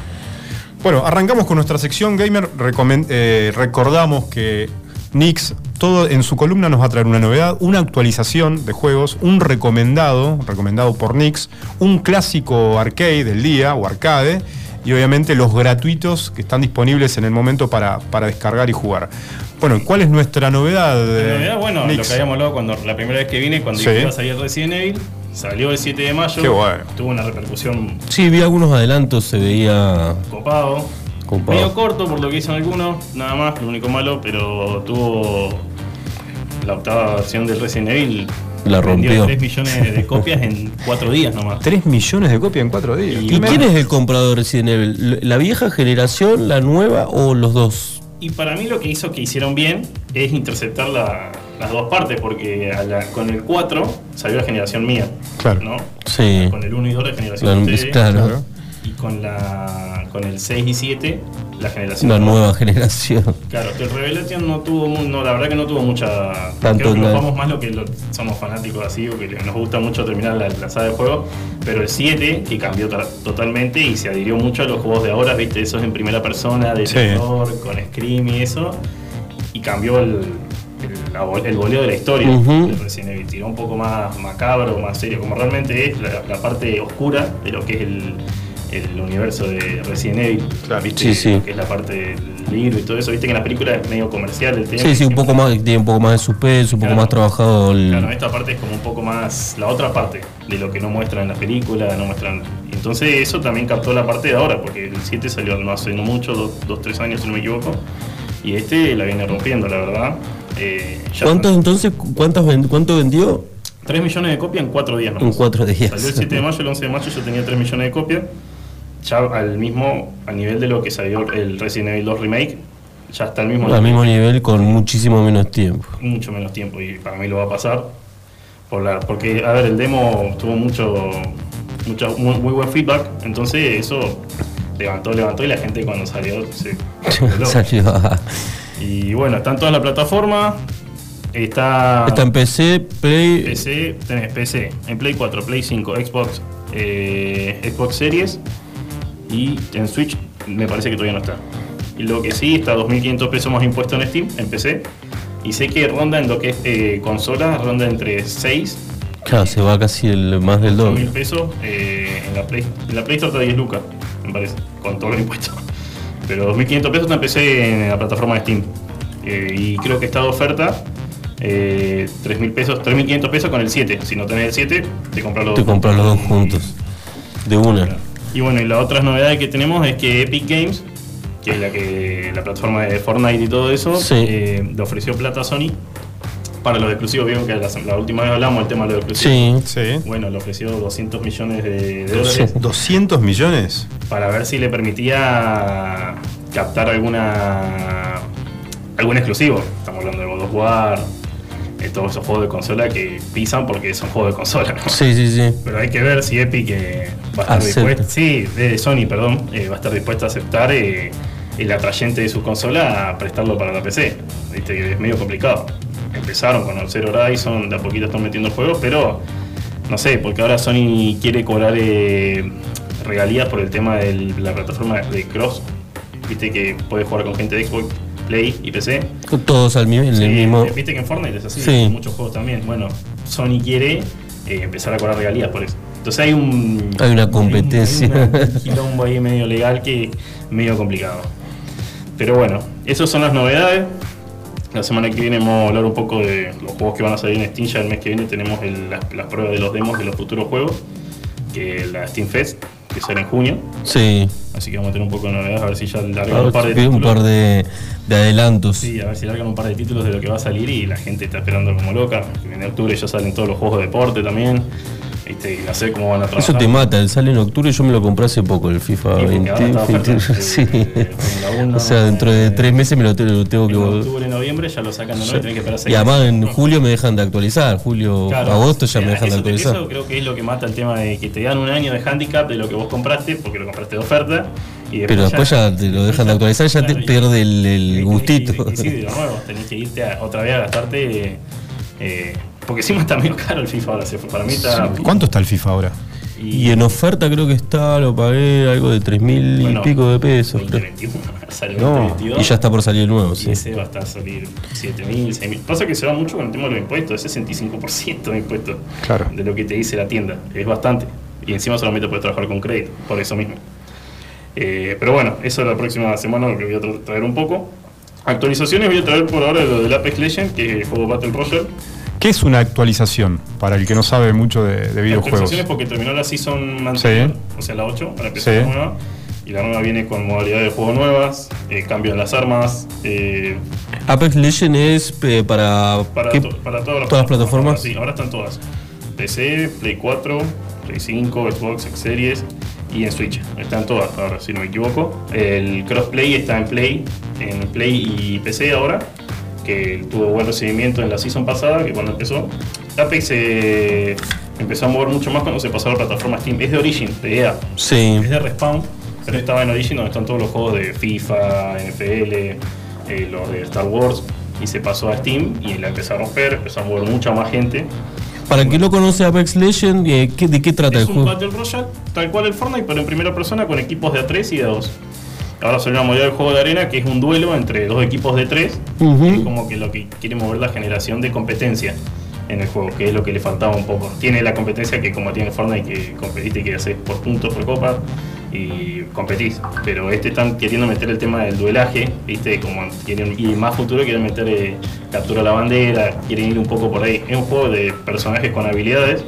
Bueno, arrancamos con nuestra sección gamer. Recomen- eh, recordamos que Nix, todo en su columna nos va a traer una novedad, una actualización de juegos, un recomendado, recomendado por Nix, un clásico arcade del día o arcade y obviamente los gratuitos que están disponibles en el momento para, para descargar y jugar. Bueno, ¿cuál es nuestra novedad? En eh, realidad, bueno, Nix? lo que habíamos hablado cuando la primera vez que vine, cuando Sí. iba a salir Resident Evil, salió el 7 de mayo. Qué bueno. Tuvo una repercusión Sí, vi algunos adelantos, se veía. copado. Medio corto por lo que hicieron algunos, nada más, lo único malo, pero tuvo la octava versión del Resident Evil. La rompió. 3 millones de copias en <laughs> 4 días nomás. 3 millones de copias en 4 días. ¿Y quién es el comprador de Resident Evil? ¿La vieja generación, la nueva o los dos? Y para mí lo que hizo que hicieron bien es interceptar la, las dos partes, porque a la- con el 4 salió la generación mía. Claro. ¿no? Sí. Con el 1 y 2 la generación de ustedes. claro. Y con, la, con el 6 y 7 la generación de- nueva generación. Claro, que el Revelation no tuvo, no, la verdad que no tuvo mucha. Tanto creo que nos vamos más lo que lo- somos fanáticos así, o que nos gusta mucho terminar la, la saga de juego. Pero el 7, que cambió totalmente y se adhirió mucho a los juegos de ahora, viste, esos en primera persona, de Sí. terror, con Scream y eso. Y cambió el, el, la el voleo de la historia Ujú. de Resident Evil. Tiró un poco más macabro, más serio, como realmente es la, la parte oscura de lo que es el, el universo de Resident Evil. ¿viste? Sí, sí. Lo que es la parte del libro y todo eso. Viste que en la película es medio comercial el tema. Sí, sí, un poco más, tiene un poco más de suspenso, un poco más trabajado el. Claro, esta parte es como un poco más la otra parte de lo que no muestran en la película, no muestran. Entonces eso también captó la parte de ahora, porque el 7 salió no hace no mucho, 2, 3 años si no me equivoco, y este la viene rompiendo, la verdad. Eh, ¿Cuántos entonces? ¿Cuántos ¿Cuánto vendió? 3 millones de copias en 4 días nomás. En cuatro días. Salió el 7 de mayo, el 11 de mayo yo tenía 3 millones de copias. Ya al mismo, a nivel de lo que salió el Resident Evil 2 Remake, ya está al mismo Al mismo nivel con muchísimo menos tiempo. mucho menos tiempo y para mí lo va a pasar. Por la, porque, a ver, el demo tuvo mucho, mucho muy, muy buen feedback, entonces eso levantó, levantó y la gente cuando salió se. <laughs> Salió Y bueno, está en toda la plataforma. Está, Está en PC, Play. PC, tenés PC, en Play 4, Play 5, Xbox, eh, Xbox Series y en Switch me parece que todavía no está. Y lo que sí, está 2.500 pesos más impuesto en Steam, en PC. Y sé que ronda en lo que es eh, consola, ronda entre 6 Claro, se va casi el, más del doble. 1.000 pesos eh, en, la Play, en la Play Store está 10 lucas, me parece, con todos los impuestos. <laughs> Pero 2.500 pesos en PC en la plataforma de Steam. Eh, y creo que está de oferta eh, 3.000 pesos, 3.500 pesos con el 7. Si no tenés el 7, te compras los Te compras los dos juntos. De una. Y bueno, y la otra novedad que tenemos es que Epic Games, que es la que la plataforma de Fortnite y todo eso, Sí. eh, le ofreció plata a Sony para los exclusivos. Vieron que la, la última vez hablamos del tema de los exclusivos. Sí. Bueno, le ofreció 200 millones de, de dólares 200 millones. para ver si le permitía captar alguna algún exclusivo. Estamos hablando de God of War, de todos esos juegos de consola que pisan porque son juegos de consola. ¿no? Sí, sí, sí. Pero hay que ver si Epic eh, va a estar Acepta. dispuesto. Sí, de Sony, perdón, eh, va a estar dispuesto a aceptar eh, el atrayente de su consola a prestarlo para la PC. Viste que es medio complicado. Empezaron con el Zero Horizon, de a poquito están metiendo juegos, pero no sé, porque ahora Sony quiere cobrar eh, regalías por el tema de la plataforma de Cross. Viste que puedes jugar con gente de Xbox, Play y PC. Todos al mismo, Sí. Viste que en Fortnite es así, Sí. muchos juegos también. Bueno, Sony quiere eh, empezar a cobrar regalías por eso. Entonces hay un. Hay una competencia. Hay un quilombo ahí medio legal que medio complicado. Pero bueno, esas son las novedades. La semana que viene vamos a hablar un poco de los juegos que van a salir en Steam. Ya el mes que viene tenemos el- las, las pruebas de los demos de los futuros juegos. Que la Steam Fest, que será en junio. Sí. Así que vamos a tener un poco de novedades, a ver si ya largan Ahora un par de un títulos. par de, de adelantos. Sí, a ver si largan un par de títulos de lo que va a salir y la gente está esperando como loca. Que en octubre ya salen todos los juegos de deporte también. Y no sé cómo van a trabajar. Eso te mata, él sale en octubre, yo me lo compré hace poco, el FIFA Sí, porque 20. ahora está oferta, 20, eh, sí. Fórmula 1, o sea, dentro de tres meses me lo, te- lo tengo que En volver. octubre, noviembre ya lo sacan de nuevo y tienen que esperar seis Y además en julio me dejan de actualizar, julio, Claro, agosto ya me mira, dejan de actualizar. Eso creo que es lo que mata el tema de que te dan un año de handicap de lo que vos compraste, porque lo compraste de oferta. Y Pero después ya te lo dejan de actualizar, ya te pierde el, el gustito. Y, y sí, de nuevo, <laughs> tenés que irte a- otra vez a gastarte. eh, porque encima está medio caro el FIFA ahora. se fue. Para mí está. ¿Cuánto está el FIFA ahora? Y en oferta creo que está, lo pagué algo de 3 mil Bueno, y pico de pesos. creo. 2021, <laughs> sale No, 2022. y ya está por salir el nuevo, Y sí. ese va a estar a salir 7.000, 6.000. Pasa que se va mucho con el tema de los impuestos, es 65% de impuestos Claro. de lo que te dice la tienda. Es bastante. Y encima solamente puedes trabajar con crédito, por eso mismo. Eh, pero bueno, eso la próxima semana lo que voy a tra- traer un poco. Actualizaciones voy a traer por ahora lo del Apex Legends, que es el juego Battle Royale. ¿Qué es una actualización para el que no sabe mucho de, de videojuegos? Actualizaciones porque terminó la season anterior, o sea la 8, para empezar Sí. la nueva. Y la nueva viene con modalidades de juego nuevas, eh, cambio en las armas, eh, Apex Legends es eh, para, Para, ¿qué? to- para todas las todas las plataformas. Sí, ahora están todas. PC, Play 4, Play 5, Xbox, X Series y en Switch. Están todas ahora, si no me equivoco. El crossplay está en Play, en Play y PC ahora, que tuvo buen recibimiento en la season pasada, que cuando empezó. Apex eh, empezó a mover mucho más cuando se pasó a la plataforma Steam. Es de Origin, de EA. Sí. Es de Respawn, pero estaba en Origin donde están todos los juegos de FIFA, NFL, eh, los de Star Wars. Y se pasó a Steam y la empezó a romper, empezó a mover mucha más gente. Para que no conoce Apex Legends, eh, ¿qué- ¿de qué trata Es el un juego? Battle Royale, tal cual el Fortnite, pero en primera persona con equipos de A3 y de A2. Ahora salió una modalidad del juego de arena que es un duelo entre dos equipos de 3. Ujú. Es como que lo que quiere mover la generación de competencia en el juego, que es lo que le faltaba un poco. Tiene la competencia que como tiene Fortnite, que competiste, que haces por puntos, por copa y competís. Pero este están queriendo meter el tema del duelaje, viste, como quieren, y más futuro quieren meter eh, captura la bandera, quieren ir un poco por ahí. Es un juego de personajes con habilidades.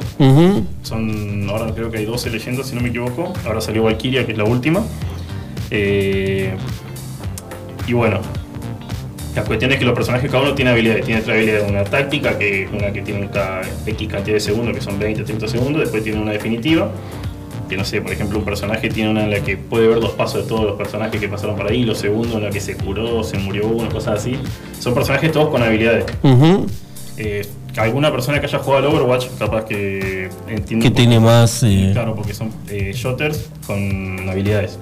Son, ahora creo que hay 12 leyendas, si no me equivoco. Ahora salió Valkyria, que es la última. Eh, y bueno, la cuestión es que los personajes cada uno tiene habilidades. Tiene otra habilidad, una táctica, que una que tiene cada X cantidad de segundos, que son 20, 30 segundos. Después tiene una definitiva, que no sé, por ejemplo, un personaje tiene una en la que puede ver los pasos de todos los personajes que pasaron por ahí. Los segundos en la que se curó, se murió uno, cosas así. Son personajes todos con habilidades. Eh, alguna persona que haya jugado al Overwatch, capaz que entiende. Que tiene más, eh, Claro, porque son eh, shooters con habilidades.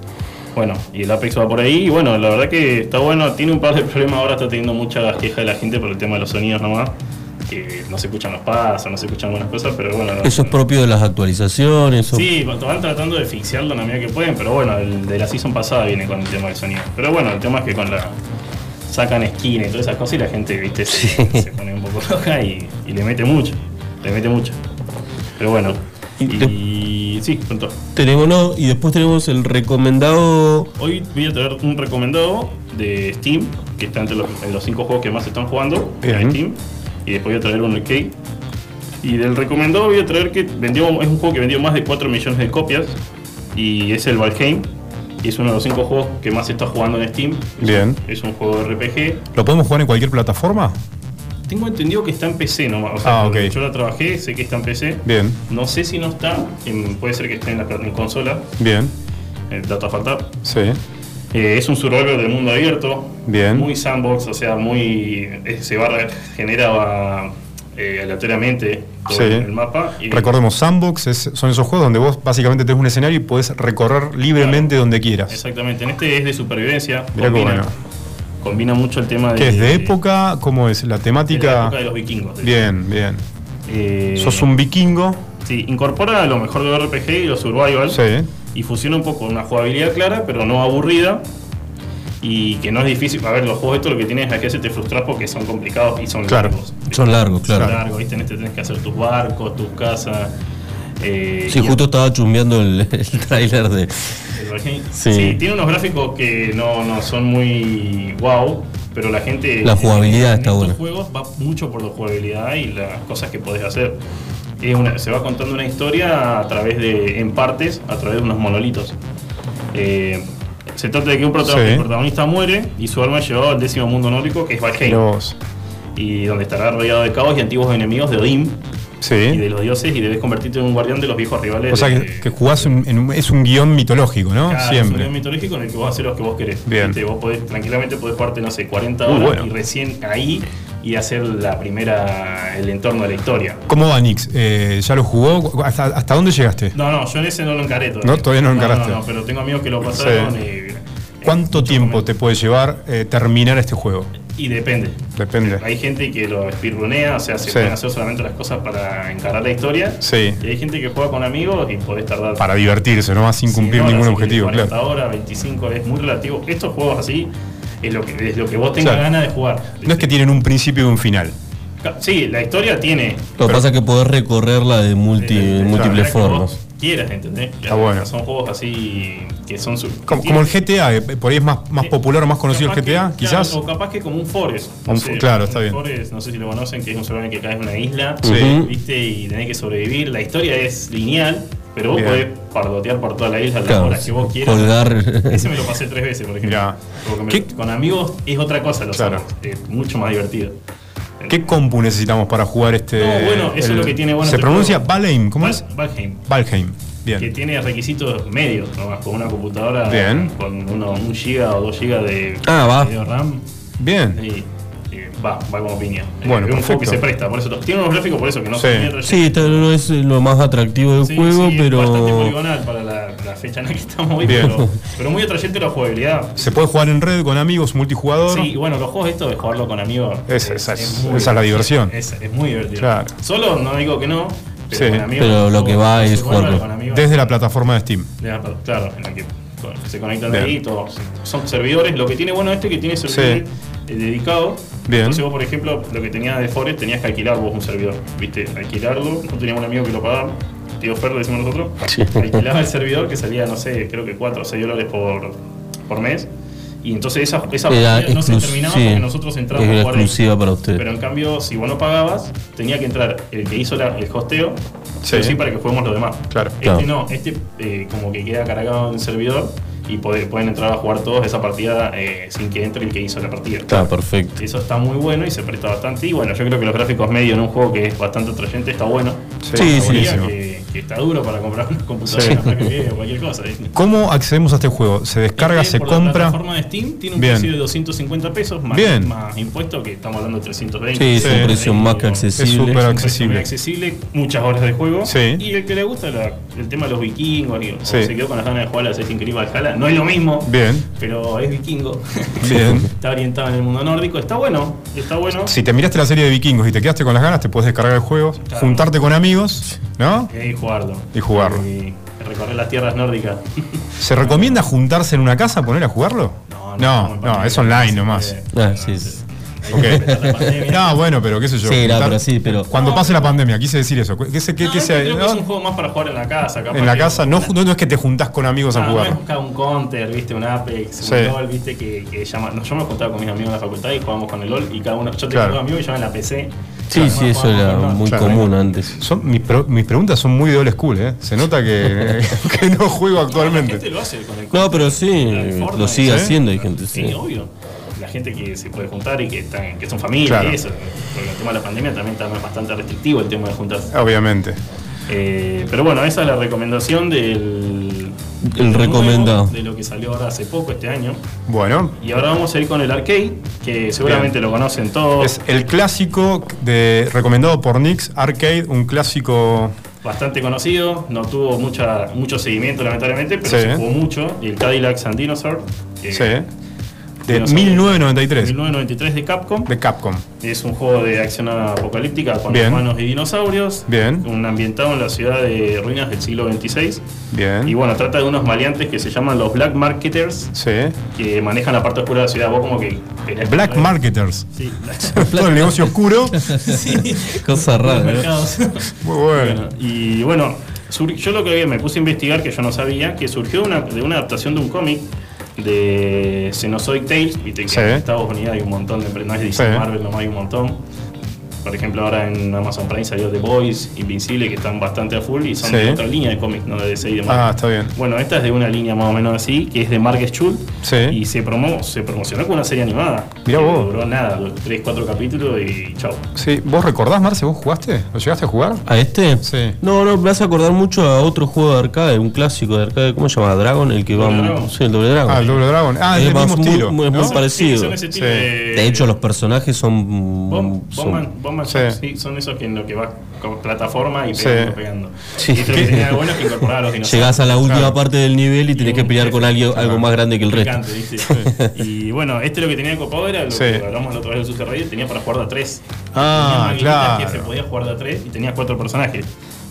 Bueno, y el Apex va por ahí. Y bueno, la verdad que está bueno. Tiene un par de problemas ahora, está teniendo muchas quejas de la gente por el tema de los sonidos nomás. Que no se escuchan los pasos, no se escuchan buenas cosas, pero bueno. Eso es propio de las actualizaciones. o- Sí, van tratando de asfixiarlo en la medida que pueden, pero bueno, el de la season pasada viene con el tema del sonido. Pero bueno, el tema es que con la. sacan skin y todas esas cosas y la gente, viste, se, se pone un poco <laughs> loca y, y le mete mucho. Le mete mucho. Pero bueno. Y, sí, pronto. Tenemos, no, y después tenemos el recomendado. Hoy voy a traer un recomendado de Steam, que está entre los, en los cinco juegos que más se están jugando en Steam. Y después voy a traer un arcade. Y del recomendado voy a traer que vendió, es un juego que vendió más de 4 millones de copias. Y es el Valheim. Y es uno de los cinco juegos que más se está jugando en Steam. Es Bien. un- es un juego de RPG. ¿Lo podemos jugar en cualquier plataforma? Tengo entendido que está en PC nomás. O sea, Ah, ok. porque yo la trabajé, sé que está en PC. Bien, No sé si no está, en- puede ser que esté en, la, en consola. bien, Eh, data falta. sí, Eh, es un survival de mundo abierto. Bien. Muy sandbox, o sea, muy. eh, se va genera eh, aleatoriamente todo Sí. el mapa. Y, Recordemos, Sandbox es- son esos juegos donde vos básicamente tenés un escenario y podés recorrer libremente donde quieras. Exactamente, en este es de supervivencia. Mirá bueno. Combina mucho el tema de. ¿Qué es de época? ¿Cómo es la de temática? la época de los vikingos. de- Bien, bien. Eh, Sos un vikingo. Sí, incorpora lo mejor de RPG y los survival. Sí. Y fusiona un poco una jugabilidad clara, pero no aburrida. Y que no es difícil. A ver, los juegos estos lo que tienes es que se te frustras porque son complicados y son Claro, largos. son largos, claro. Son largos, ¿viste? En este tenés que hacer tus barcos, tus casas. Eh, Sí, justo estaba chumbeando el, el tráiler de. Sí. Sí. tiene unos gráficos que no, no son muy wow, pero la gente. La jugabilidad en está buena. juegos va mucho por la jugabilidad y las cosas que podés hacer. Es una- se va contando una historia a través de. en partes, a través de unos monolitos. Eh, se trata de que un protagonista, Sí. el protagonista muere y su alma es llevada al décimo mundo nórdico que es Valheim. Y donde estará rodeado de caos y antiguos enemigos de Odín y de los dioses y debes convertirte en un guardián de los viejos rivales. O sea de- que, que jugás en, en un- es un guion mitológico, ¿no? Claro, Es un Siempre. guion mitológico en el que vos haces lo que vos querés. Bien. Vos podés, tranquilamente podés jugarte, no sé, 40 Muy horas bueno. y recién ahí y hacer la primera, el entorno de la historia. ¿Cómo va Nix? Eh, ¿Ya lo jugó? ¿Hasta, hasta dónde llegaste? No, no, yo en ese no lo encaré todavía. No, todavía no lo encaraste. No, no, pero tengo amigos que lo pasaron Sí. ¿Cuánto tiempo te puede llevar eh, terminar este juego? y, depende. Depende. Hay gente que lo speedrunea, o sea, se Sí. pueden hacer solamente las cosas para encarar la historia. Sí. Y hay gente que juega con amigos y podés tardar. Para divertirse, ¿no? Sin cumplir ningún objetivo, 40 claro. horas, 25, es muy relativo. Estos juegos así es lo que, es lo que vos tengas ganas de jugar. No es que tienen un principio y un final. Sí, la historia tiene. Lo que pasa es que podés recorrerla de multi- múltiples formas. Quieras, ¿entendés? Está bueno. Son juegos así que son Como, como el GTA, eh, por ahí es más, más popular o más conocido el GTA, que- quizás. claro, o capaz que como un Forest. Un claro, está bien. Forest, no sé si lo conocen, que es un survival que caes en una isla, Sí. ¿viste? Y tenés que sobrevivir. La historia es lineal, pero vos Bien. podés pardotear por toda la isla las Claro, horas que vos quieras. colgar. Ese me lo pasé tres veces, por ejemplo. Mirá. Porque me- con amigos es otra cosa, los Claro. es mucho más divertido. ¿Qué compu necesitamos para jugar este? No, bueno, eso es lo que tiene bueno ¿Se pronuncia. Valheim? ¿Cómo es? Valheim. Valheim. Que Bien. tiene requisitos medios, nomás, con una computadora Bien. con uno, un giga o dos gigas de Ah, va. video RAM. Bien. Eh, va, va como piña. Bueno, es un juego que se presta, por eso tiene unos gráficos por eso que no Sí. bien Sí, esto no es lo más atractivo del Sí, juego, sí, es bastante pero. poligonal para la, la fecha en la que estamos hoy, pero, pero muy atrayente la jugabilidad. Se puede jugar en red con amigos, multijugador. Sí, y bueno, los juegos estos de jugarlo con amigos. Esa- esa es- muy esa es la diversión. Es, es muy divertido. Claro. Solo no digo que no, pero Sí. con amigos. Pero lo que va es jugarlo jugarlo. con amigos. Desde la plataforma de Steam. De la- Claro, en la que se conectan Bien. ahí, todos son servidores. Lo que tiene bueno este es que tiene servidores dedicados. Bien. Entonces vos, por ejemplo, lo que tenías de Forest tenías que alquilar vos un servidor. ¿Viste? Alquilarlo. Nosotros teníamos un amigo que lo pagaba. Tío Fer, decimos nosotros. <laughs> Alquilaba el servidor que salía, no sé, creo que 4 o 6 dólares por, por mes. Y entonces esa, esa no se terminaba sí, porque nosotros entramos era a jugar ahí. exclusiva para usted. Pero en cambio, si vos no pagabas, tenía que entrar el que hizo la- el hosteo, sí. Para que juguemos los demás. Claro. Este Claro. no, este eh, como que queda cargado en el servidor y puede- pueden entrar a jugar todos esa partida eh, sin que entre el que hizo la partida. Está perfecto. Eso está muy bueno y se presta bastante. Y bueno, yo creo que los gráficos medios en un juego que es bastante atrayente está bueno. Sí, sí, sí. Que, que está duro para comprar una computadora Sí. video o cualquier cosa. ¿viste? ¿Cómo accedemos a este juego? ¿Se descarga, Este, se por La compra? plataforma de Steam tiene un Bien. precio de 250 pesos más, Bien. más impuestos, que estamos hablando de 320. Sí, es un precio más que Es accesible. Es súper accesible. accesible, muchas horas de juego. Sí. Y el que le gusta la- el tema de los vikingos, y- o Sí. se quedó con las ganas de jugar al Assassin's Creed Valhalla, no es lo mismo, Bien, pero es vikingo. bien. <laughs> está orientado en el mundo nórdico, está bueno, está bueno. Si te miraste la serie de vikingos y te quedaste con las ganas, te puedes descargar el juego, Claro. juntarte con amigos, ¿no? Jugarlo. Y jugarlo. Y recorrer las tierras nórdicas. <laughs> ¿Se recomienda juntarse en una casa, poner a jugarlo? No, No, no, es online nomás. Ah, sí, sí. Ok. <laughs> No, bueno, pero qué sé yo. Sí, no, pero sí, pero. Cuando pase la pandemia, quise decir eso. ¿Qué, se- qué- No, qué este se- creo que no? es un juego más para jugar en la casa. capaz En la que- casa, no, no, no es que te juntás con amigos a No, jugar. no un counter, viste, un Apex, Sí. un LOL, viste, que, que llama. No, yo me juntaba con mis amigos en la facultad y jugábamos con el LOL y cada uno. Yo tengo Claro. dos amigos y yo en la PC. Sí, sí, eso era muy Claro. común antes. Son, mis, pro- mis preguntas son muy de old school, ¿eh? Se nota que, <laughs> que no juego La actualmente. gente lo hace con el No, pero sí, lo sigue ¿sí? haciendo. Hay gente, Sí, sí. obvio. La gente que se puede juntar y que, están, que son familia Claro. y eso. Porque el tema de la pandemia también está bastante restrictivo el tema de juntarse. Obviamente. Eh, pero bueno, esa es la recomendación del. El recomendado. nuevo, De lo que salió ahora hace poco, este año. Bueno, Y ahora vamos a ir con el arcade, que seguramente lo conocen todos. es el clásico de, recomendado por Nix, Arcade, un clásico. bastante conocido, no tuvo mucha, mucho seguimiento lamentablemente, pero Sí. se jugó mucho. Y el Cadillac and Dinosaur, que Sí. De Dinosaur, 1993, 1993 de Capcom. de Capcom. Es un juego de acción apocalíptica con Bien. humanos y dinosaurios. Bien. Un ambientado en la ciudad de ruinas del siglo XXVI. Bien. Y bueno, trata de unos maleantes que se llaman los Black Marketers, Sí. que manejan la parte oscura de la ciudad. Vos como que... Black Marketers. Sí, <laughs> <laughs> Todo el negocio oscuro. <laughs> sí. Cosa rara. Muy bueno. Bueno, y bueno, yo lo que vi, me puse a investigar, que yo no sabía, que surgió una, de una adaptación de un cómic de Xenozoic Tales, viste que Sí. en Estados Unidos hay un montón de empresas, no es DC Sí. Marvel, nomás hay un montón. Por ejemplo, ahora en Amazon Prime salió The Boys, Invincible, que están bastante a full y son Sí. de otra línea de cómics, no de DC y demás. Ah, está bien. Bueno, esta es de una línea más o menos así, que es de Mark Schultz. Sí. Y se, promo, se promocionó con una serie animada. Mirá vos. Duró nada, 3, 4 capítulos y chao. Sí. ¿Vos recordás, Marce? ¿Vos jugaste? ¿Lo llegaste a jugar? ¿A este? Sí. No, no, me hace acordar mucho a otro juego de arcade, un clásico de arcade, ¿cómo se llama? Dragon, el que va. Sí, el doble Dragon. Ah, el Doble Dragon. Ah, es más mismo muy- estilo. muy- es muy ¿no? parecido. Sí, de... De hecho, los personajes son. Bom- son- Sí. son, sí, son esos que en lo que va con plataforma y Sí. pegando, pegando. Sí. Y esto lo que tenía de <laughs> bueno es que incorporaba a los dinosaurios. Llegás a la última Claro. parte del nivel y tenés que pelear jefe, con alguien, claro. algo más grande que el resto. <laughs> Y bueno, este lo que tenía de copado era lo Sí. que hablamos la otra vez del Super Radio, tenía para jugar de a tres. Ah, Tenía claro. que se podía jugar de a tres y tenía cuatro personajes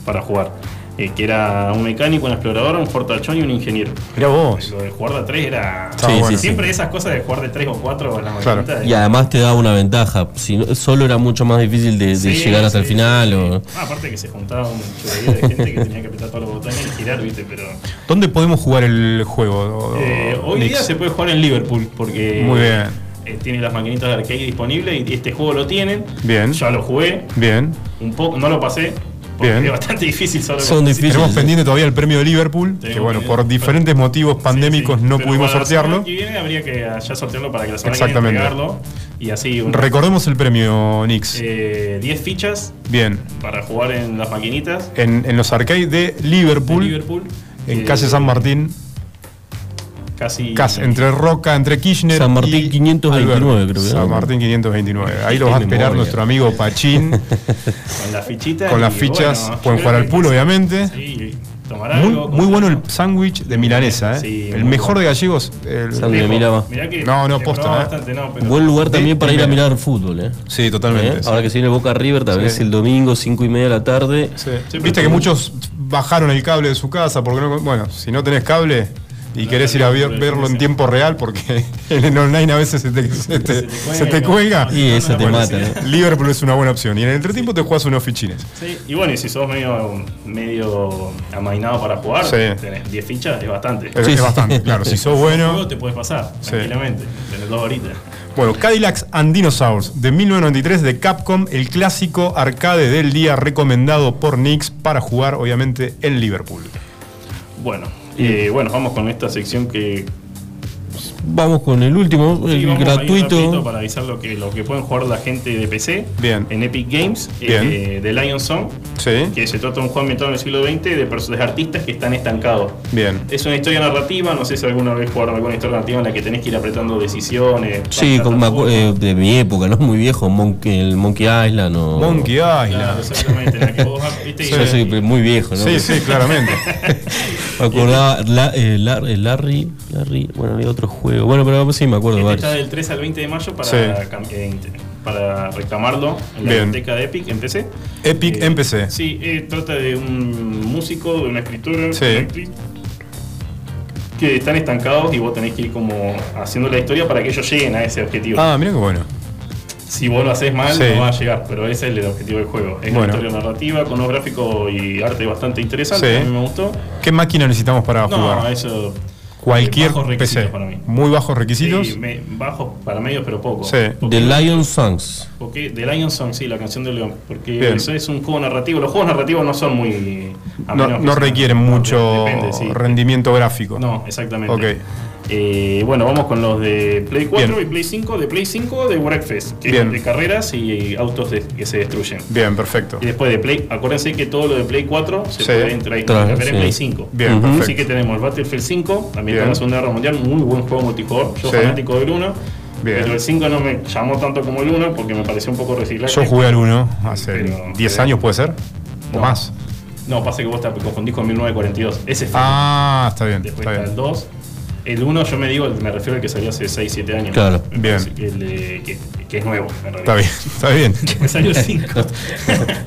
para jugar. Eh, que era un mecánico, un explorador, un fortachón y un ingeniero. Mirá vos. Lo de jugar de tres era. Sí, bueno. sí, Siempre esas cosas de jugar de tres o cuatro en la Claro. Y además te da una ventaja. Si no- solo era mucho más difícil de, de Sí, llegar hasta el final. sí. O... Ah, aparte que se juntaba un de gente que tenía que apretar todos los botones y girar, ¿viste? Pero. ¿Dónde podemos jugar el juego? Eh, hoy Nix? día se puede jugar en Liverpool porque. Muy bien. eh, tiene las maquinitas de arcade disponibles y este juego lo tienen. Bien. Ya lo jugué Bien. un poco, no lo pasé. Porque Bien. es bastante difícil solo Son difíciles. Tenemos pendiente todavía el premio de Liverpool, que Tenemos bueno, por diferentes motivos pandémicos Sí, sí. no Pero pudimos sortearlo. que viene habría que ya sortearlo para que la semana Exactamente. que. Y así. un- Recordemos el premio, Nix. eh, 10 fichas Bien. para jugar en las maquinitas. En, en los arcades de de Liverpool, Liverpool. en Eh, calle San Martín. Casi. Casi, entre Roca, entre Kirchner. San Martín y 529 Alberto. creo que San. Martín 529. Ahí lo Qué va a esperar memoria. nuestro amigo Pachín. <laughs> Con la fichita. con las fichas. bueno, pueden jugar al pool, obviamente. Sí, tomar Muy, algo. muy bueno el sándwich de milanesa, ¿eh? Sí, el mejor bueno. de gallegos. el- Sándwich de que No, no, posta, ¿eh? bastante, no, pero- Buen lugar también para ir a mirar fútbol, ¿eh? Sí, totalmente. ¿Eh? sí. Ahora que se viene Boca River, tal vez Sí. el domingo, 5 y media de la tarde. Sí. Sí, Viste que muchos bajaron el cable de su casa porque no, bueno, si no tenés cable y querés ir a ver- verlo en tiempo real porque <laughs> en el online a veces se te, se te- se te cuelga. Y esa te Bueno, mata. ¿eh? Liverpool es una buena opción. Y en el entretiempo te jugás unos fichines. Sí, y bueno, y si sos medio, medio amainado para jugar, Sí. tenés 10 fichas, es bastante. Es, es bastante, claro. Si <laughs> sos bueno. te puedes pasar Sí. tranquilamente, tenés dos horitas. Bueno, Cadillacs and Dinosaurs de 1993 de Capcom, el clásico arcade del día recomendado por Nix para jugar, obviamente, en Liverpool. Bueno, bueno, vamos con esta sección que Vamos con el último, sí, el gratuito. para avisar lo que, lo que pueden jugar la gente de PC Bien. en Epic Games, Bien. eh, de Lion Song, Sí, que se trata de un juego ambientado en el siglo XX de personajes artistas que están estancados. bien. Es una historia narrativa, no sé si alguna vez jugaron alguna historia narrativa en la que tenés que ir apretando decisiones. Sí, con- eh, de mi época, no muy viejo, Monkey, el Monkey Island o... Monkey Claro, Island. exactamente, en la que vos viste, Yo y- soy muy viejo, ¿no? Sí, sí, claramente. <laughs> <laughs> Me acordaba la- eh, eh, Larry, Larry, bueno, había otro juego. Bueno, pero sí me acuerdo Este está del 3 al 20 de mayo para, Sí. eh, para reclamarlo en la Bien. biblioteca de Epic en PC. Epic Eh, en PC. Sí, eh, trata de un músico, de una escritora, Sí. una actriz, que están estancados y vos tenés que ir como haciendo la historia para que ellos lleguen a ese objetivo. Ah, mira qué bueno. Si vos lo haces mal, Sí. no va a llegar, pero ese es el objetivo del juego. Es Bueno. una historia narrativa con unos gráficos y arte bastante interesante, Sí. a mí me gustó. ¿Qué máquina necesitamos para No, jugar? eso. Cualquier bajos requisitos PC. para mí. Muy bajos requisitos. Sí, me- bajos para medios, pero poco. Sí. The Lion Songs. Porque The Lion Song, sí, la canción de León. Porque Bien. eso es un juego narrativo. Los juegos narrativos no son muy. a No, no requieren mucho depende, sí. rendimiento gráfico. No, exactamente. Ok. Eh, bueno, vamos con los de Play 4 Bien. y Play 5. De Play 5 de Wreckfest, que Bien. es de carreras y autos de- que se destruyen. Bien, perfecto. Y después de Play, acuérdense que todo lo de Play 4 se Sí. puede entrar Trae, ver en sí. Play 5. Bien, Ujú. perfecto. Así que tenemos el Battlefield 5, también está en la Segunda Guerra Mundial, muy buen juego multijugador. Yo Sí. fanático del 1, Bien. pero el 5 no me llamó tanto como el 1 porque me pareció un poco reciclaje. Yo jugué al 1 hace Pero- 10 pero- años, ¿puede ser? ¿O No. más? No, pasa que vos te confundís con 1942. Ese fue. Ah, está bien. Después Está está el bien. 2. El 1 yo me digo, me refiero al que salió hace 6, 7 años. Claro. Me Bien. el de- que, que es nuevo, en realidad. Está bien, está bien. <laughs> Después salió el 5.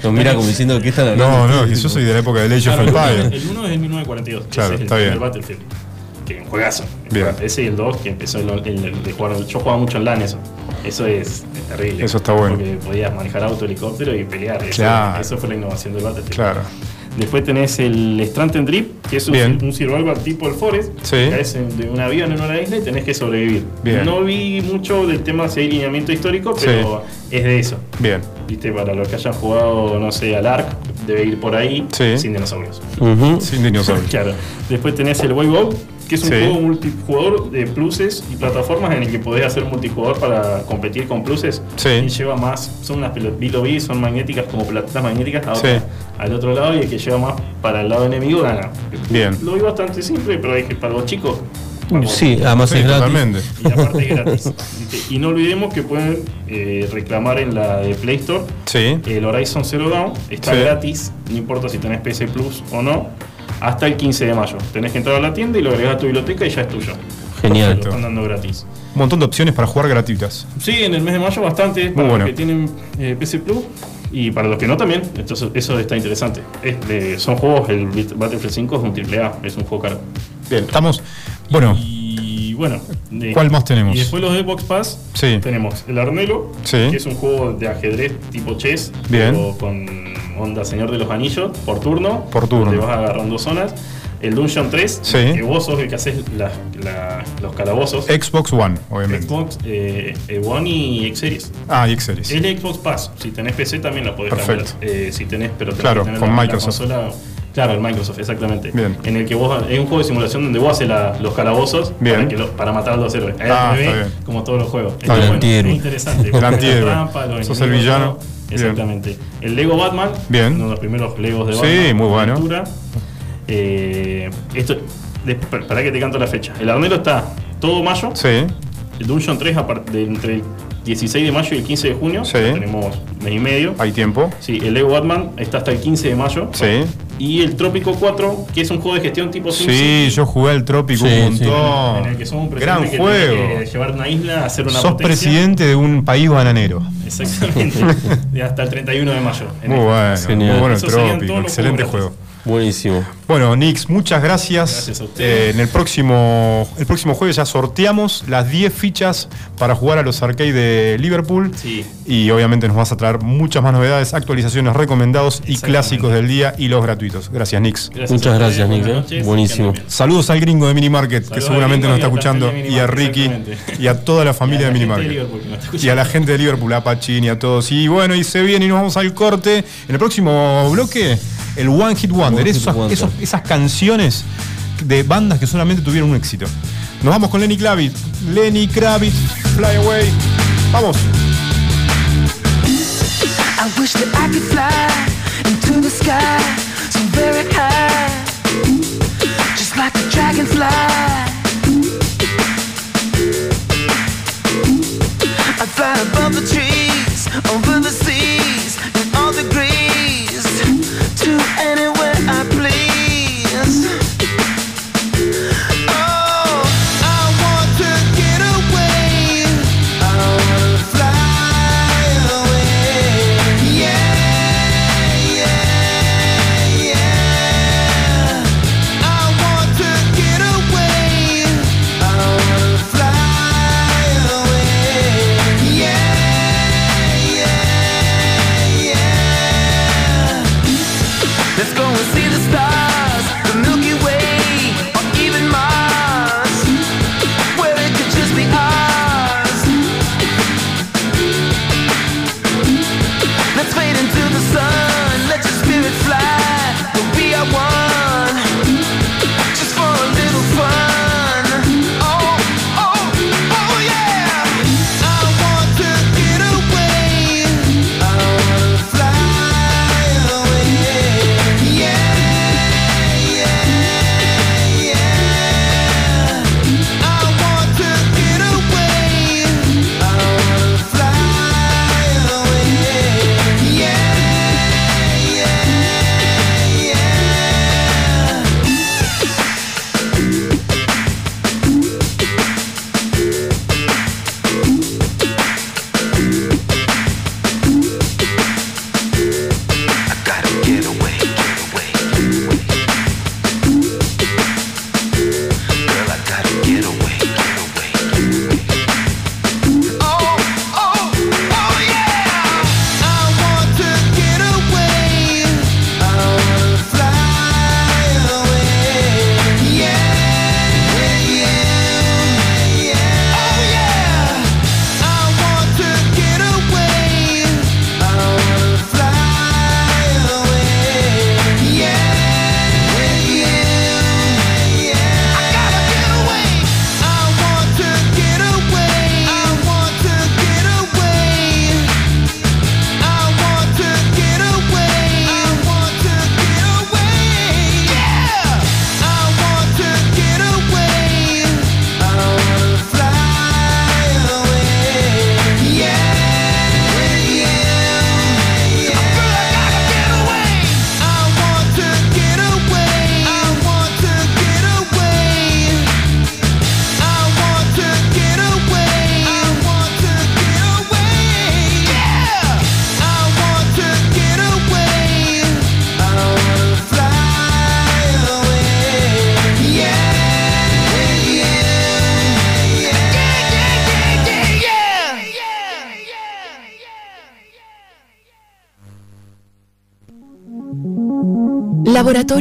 Nos mira como diciendo que están hablando. No, no, que yo soy de la época de Age of Claro, Empires. el 1 es de 1942. Claro, ese es está el bien. primer Battlefield. Que es un juegazo. Bien. Ese y el 2 que empezó el, el- el de jugar. Yo jugaba mucho en LAN eso. Eso es, es terrible. Eso está bueno. Porque podías manejar auto, helicóptero y pelear. Eso, Claro. eso fue la innovación del Battlefield. Claro. Después tenés el Strand and Drip, que es un, Bien. un survival tipo el Forest. Sí. Caes en- de un avión en una isla y tenés que sobrevivir. Bien. No vi mucho del tema si hay lineamiento histórico, Sí. pero es de eso. Bien. Viste, para los que hayan jugado, no sé, al ARC, debe ir por ahí Sí. sin dinosaurios. Sin dinosaurios. <laughs> Claro. Después tenés el Wayboat, que es un Sí. juego multijugador de pluses y plataformas en el que podés hacer multijugador para competir con pluses. Sí. Y lleva más, son unas pelotas, lo vi, son magnéticas como pelotas magnéticas a Sí. al otro lado y el que lleva más para el lado enemigo gana. Bien. Lo vi bastante simple, pero que para los chicos. vamos, Sí, además Sí, es gratis. Y aparte es gratis. ¿viste? Y no olvidemos que pueden eh, reclamar en la de Play Store Sí. el Horizon Zero Dawn está Sí. gratis, no importa si tenés PC Plus o no, hasta el 15 de mayo. Tenés que entrar a la tienda y lo agregás a tu biblioteca y ya es tuyo. Genial. Lo están dando gratis. Un montón de opciones para jugar gratuitas. Sí, en el mes de mayo bastante para bueno. los que tienen eh, PC Plus y para los que no también. Entonces eso está interesante. Es de- son juegos, el Battlefield 5 es un triple A, es un juego caro. Bien, estamos. Bueno, Y bueno, ¿Cuál más tenemos? Y después los de Xbox Pass Sí. tenemos el Arnelo, Sí. que es un juego de ajedrez tipo chess, Bien. pero con onda Señor de los Anillos, por turno. Por turno. Donde vas agarrando zonas. El Dungeon 3, Sí. que vos sos el que haces la- la- los calabozos. Xbox One, obviamente. Xbox eh, eh, One y X Series. Ah, y X-Series. Es de Xbox Pass. Si tenés PC también la podés Perfecto. cambiar. Eh, si tenés, pero tenés Claro, que tener con la- la Microsoft. consola- claro, el Microsoft, exactamente. Bien. En el que vos es un juego de simulación donde vos haces la- los calabozos Bien. para, que lo- para matar a los héroes. Ahí Ah, como todos los juegos. Está Es bien. bueno, Antihéroe. es interesante. El antihéroe. Sos el villano. todo. Exactamente. El Lego Batman, Bien. uno de los primeros Legos de Sí, Batman. muy bueno. aventura. Eh, esto, para que te canto la fecha. El Arnero está todo mayo. Sí. El Dungeon 3 a par- de entre el 16 de mayo y el 15 de junio. Sí. Tenemos mes y medio. Hay tiempo. Sí, el Lego Batman está hasta el 15 de mayo. Sí. Y el Trópico 4, que es un juego de gestión tipo Sí, yo jugué al Trópico Sí, un sí. En el que somos un Gran presidente que juego. tiene que llevar una isla, hacer una Sos potencia. presidente de un país bananero. Exactamente. <laughs> y hasta el 31 de mayo. En Muy el- bueno, Genial. muy bueno todos los excelente juegos juego. Buenísimo. Bueno, Nix, muchas gracias. Gracias a ustedes. Eh, en el próximo, el próximo jueves ya sorteamos las 10 fichas para jugar a los arcades de Liverpool. Sí. Y obviamente nos vas a traer muchas más novedades, actualizaciones, recomendados y clásicos del día y los gratuitos. Gracias, Nix. Gracias Muchas gracias, buenas eh. Buenísimo. Saludos al gringo de Mini Market, que Saludos seguramente nos está escuchando, y a Ricky y a toda la familia de la Mini gente de Market. Liverpool que nos está Y a la gente de Liverpool, a Pachín y a todos. Y bueno, y se viene y nos vamos al corte. En el próximo bloque, el One Hit Wonder. One Hit esos- Wonder. esos- esas canciones de bandas que solamente tuvieron un éxito. Nos vamos con Lenny Kravitz. Lenny Kravitz, Fly Away. Vamos. I wish that I could fly into the sky so very high, just like a dragonfly. I'd fly above the trees,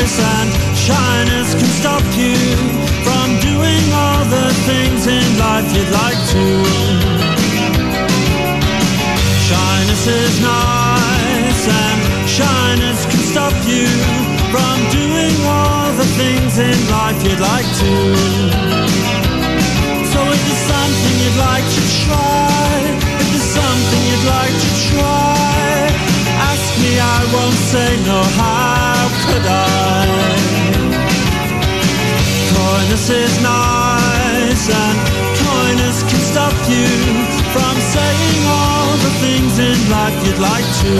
Nice and shyness can stop you from doing all the things in life you'd like to. Shyness is nice and shyness can stop you from doing all the things in life you'd like to. So if there's something you'd like to try, if there's something you'd like to try, me, I won't say no, how could I? Coyness is nice and coyness can stop you from saying all the things in life you'd like to.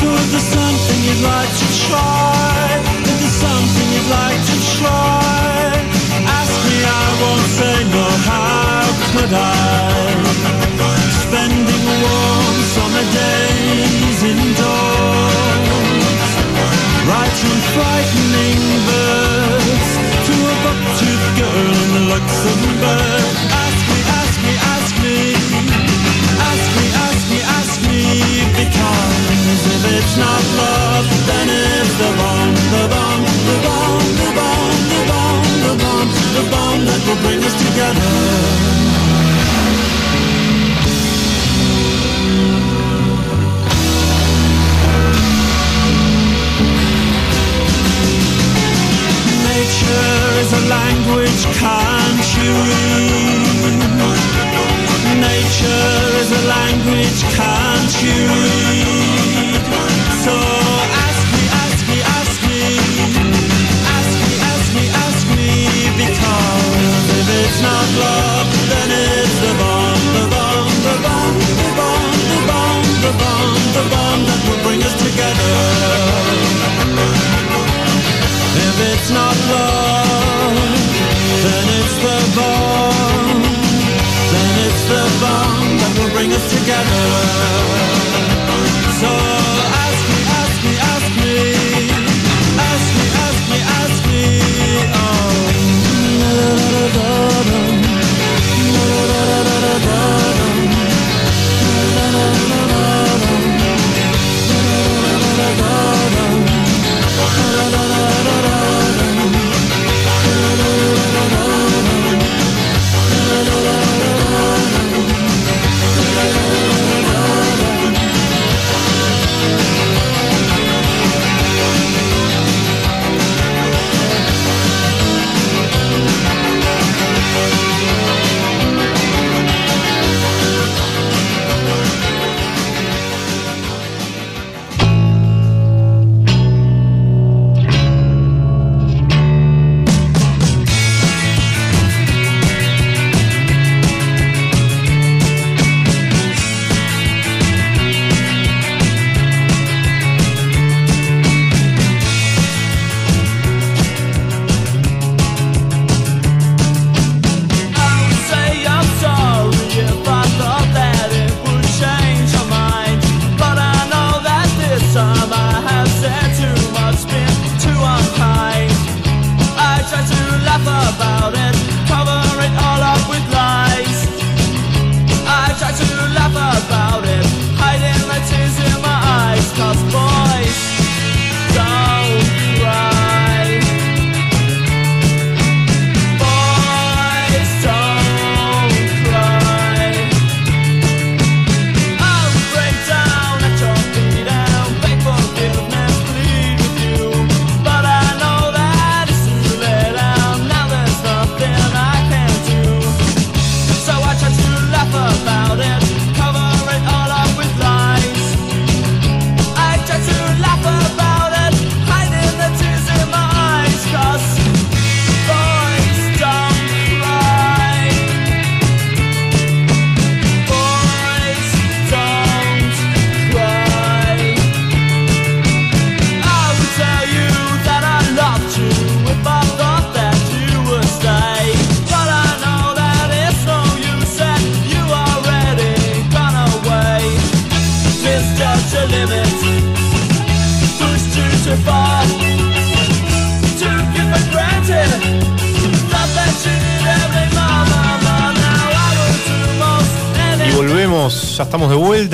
So if there's something you'd like to try, if there's something you'd like to try, ask me, I won't say no, bomb that will bring us together. Nature is a language, can't you read? Nature is a language, can't you read? Not love, then it's the bomb, the bomb, the bomb, the bomb, the bomb, the bomb, the bomb that will bring us together. If it's not love, then it's the bomb. Then it's the bomb that will bring us together. So love.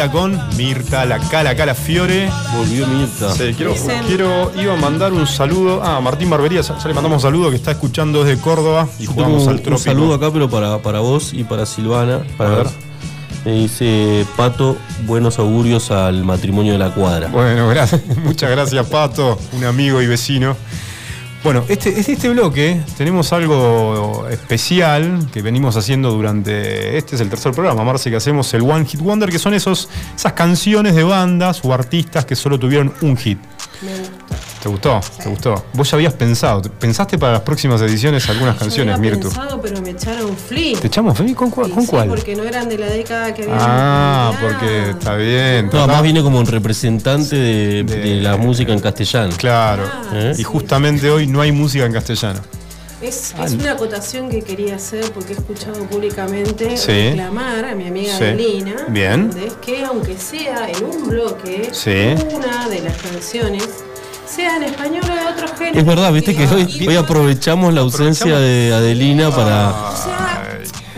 Con Mirta, la Cala Cala Fiore. Volvió Mirta. Sí, quiero, Dicen- quiero, iba a mandar un saludo a Martín Barbería, ya le mandamos un saludo que está escuchando desde Córdoba y Yo jugamos tengo al un saludo acá, pero para, para vos y para Silvana. Para A ver. ver. Me dice Pato, buenos augurios al matrimonio de la cuadra. Bueno, gracias, <laughs> muchas gracias Pato, un amigo y vecino. Bueno, este, este bloque tenemos algo especial que venimos haciendo durante. Este es el tercer programa, Marce, que hacemos el One Hit Wonder, que son esos, esas canciones de bandas o artistas que solo tuvieron un hit. ¿Te gustó? ¿Te gustó? Vos ya habías pensado, ¿pensaste para las próximas ediciones algunas canciones, Yo había Mirtu? pensado, pero me echaron flea. ¿Te echamos Femi? ¿Con, cuál- con Sí, cuál? porque no eran de la década que había. Ah, porque está bien. No, más viene como un representante de, de la música en castellano. Claro. ¿Eh? Y justamente hoy no hay música en castellano. Es, Ah, es una acotación que quería hacer porque he escuchado públicamente Sí. reclamar a mi amiga Sí. Adelina Bien. ¿entendés? que aunque sea en un bloque, Sí. una de las canciones sea en español o de otro género. Es verdad, viste que hoy, hoy aprovechamos la ausencia de Adelina para. O sea,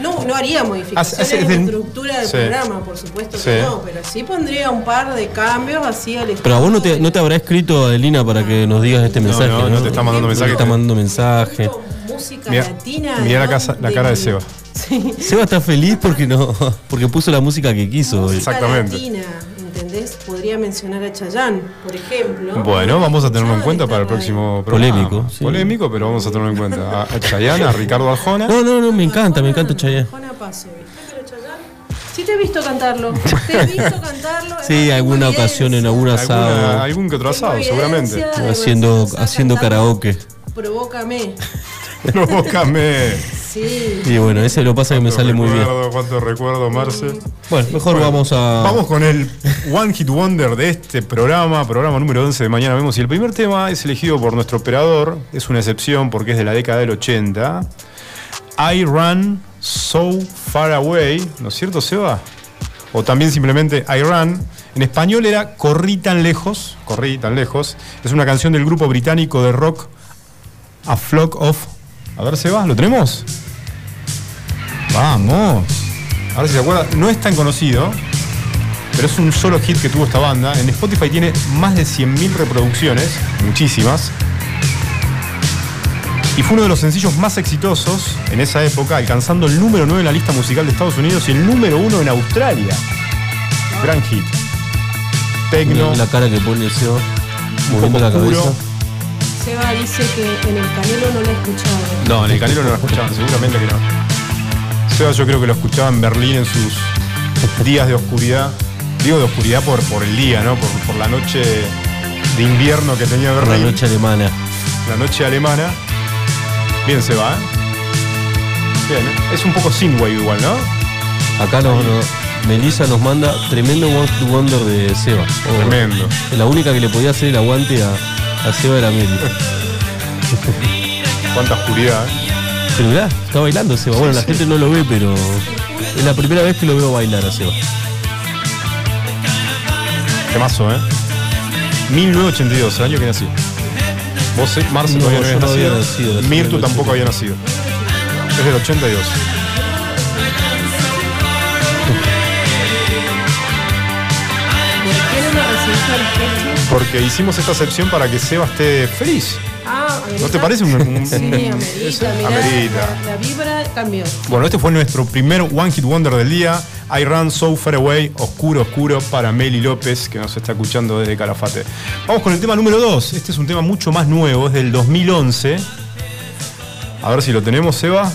no, no haría modificaciones Hace- hace en la estructura del Sí. programa, por supuesto Sí. que no, pero sí pondría un par de cambios así al Pero a vos no te, no te habrá escrito Adelina para que nos digas este No, mensaje. no, no te está mandando mensaje. Te está mandando mensaje. música Mira, latina. mira la, ¿no? casa- la cara de Seba. Seba está feliz porque no porque puso la música que quiso. hoy. Latina, ¿entendés? Podría mencionar a Chayanne, por ejemplo. Bueno, vamos a tenerlo en cuenta para el próximo programa. Polémico, sí. Polémico, pero vamos a tenerlo en cuenta. A, a Chayanne, a Ricardo Arjona. No, no, no, me encanta, me encanta Chayanne. Juana Paso, sí te he visto cantarlo. Te he visto cantarlo. Sí, alguna ocasión en algún asado. Alguna- algún que otro asado, seguramente. Haciendo, haciendo karaoke. Provócame. <laughs> Provócame. Sí. Y bueno, ese lo pasa que me sale muy bien. Cuánto recuerdo, Marce. Bueno, mejor vamos a. Vamos con el One Hit Wonder de este programa, programa número 11 de Mañana Vemos. Y el primer tema es elegido por nuestro operador, es una excepción porque es de la década del 80. I Run So Far Away, ¿no es cierto, Seba? O también simplemente I Run. En español era Corrí tan lejos, Corrí tan lejos. Es una canción del grupo británico de rock A Flock of... A ver, Seba, ¿lo tenemos? Vamos. A ver si se acuerda. No es tan conocido, pero es un solo hit que tuvo esta banda. En Spotify tiene más de 100.000 reproducciones, muchísimas. Y fue uno de los sencillos más exitosos en esa época, alcanzando el número 9 en la lista musical de Estados Unidos y el número 1 en Australia. Gran hit. Tecno, La cara que pone Seba. Moviendo la cabeza. Seba dice que en el canelo no lo he escuchado. No, en el Canelo no lo escuchaban, seguramente que no. Seba yo creo que lo escuchaba en Berlín en sus días de oscuridad. Digo de oscuridad por, por el día, ¿no? Por, por la noche de invierno que tenía La Berlín. noche alemana. La noche alemana. Bien se va, ¿eh? Bien, ¿eh? es un poco synthwave igual, ¿no? Acá nos, nos- Melissa nos manda tremendo One Wonder de Seba. Oh, Tremendo. La única que le podía hacer el aguante a, a Seba era Meli. Cuánta oscuridad, ¿eh? Pero mirá, está bailando Seba. Bueno, Sí, la sí. gente no lo ve, pero es la primera vez que lo veo bailar a Seba. Temazo, ¿eh? 1982, el año que nací. Vos, Marce, No, todavía no había nacido. nacido, Mirtu tampoco había nacido. Es del 82. Porque hicimos esta excepción para que Seba esté feliz. Ah, ¿No te parece un- un- Sí, amerita, eso? mirá, Amerita. La, la vibra cambió. Bueno, este fue nuestro primer One Hit Wonder del día. I Run So Far Away, oscuro, oscuro, para Meli López, que nos está escuchando desde Calafate. Vamos con el tema número 2. Este es un tema mucho más nuevo, es del 2011. A ver si lo tenemos, Seba.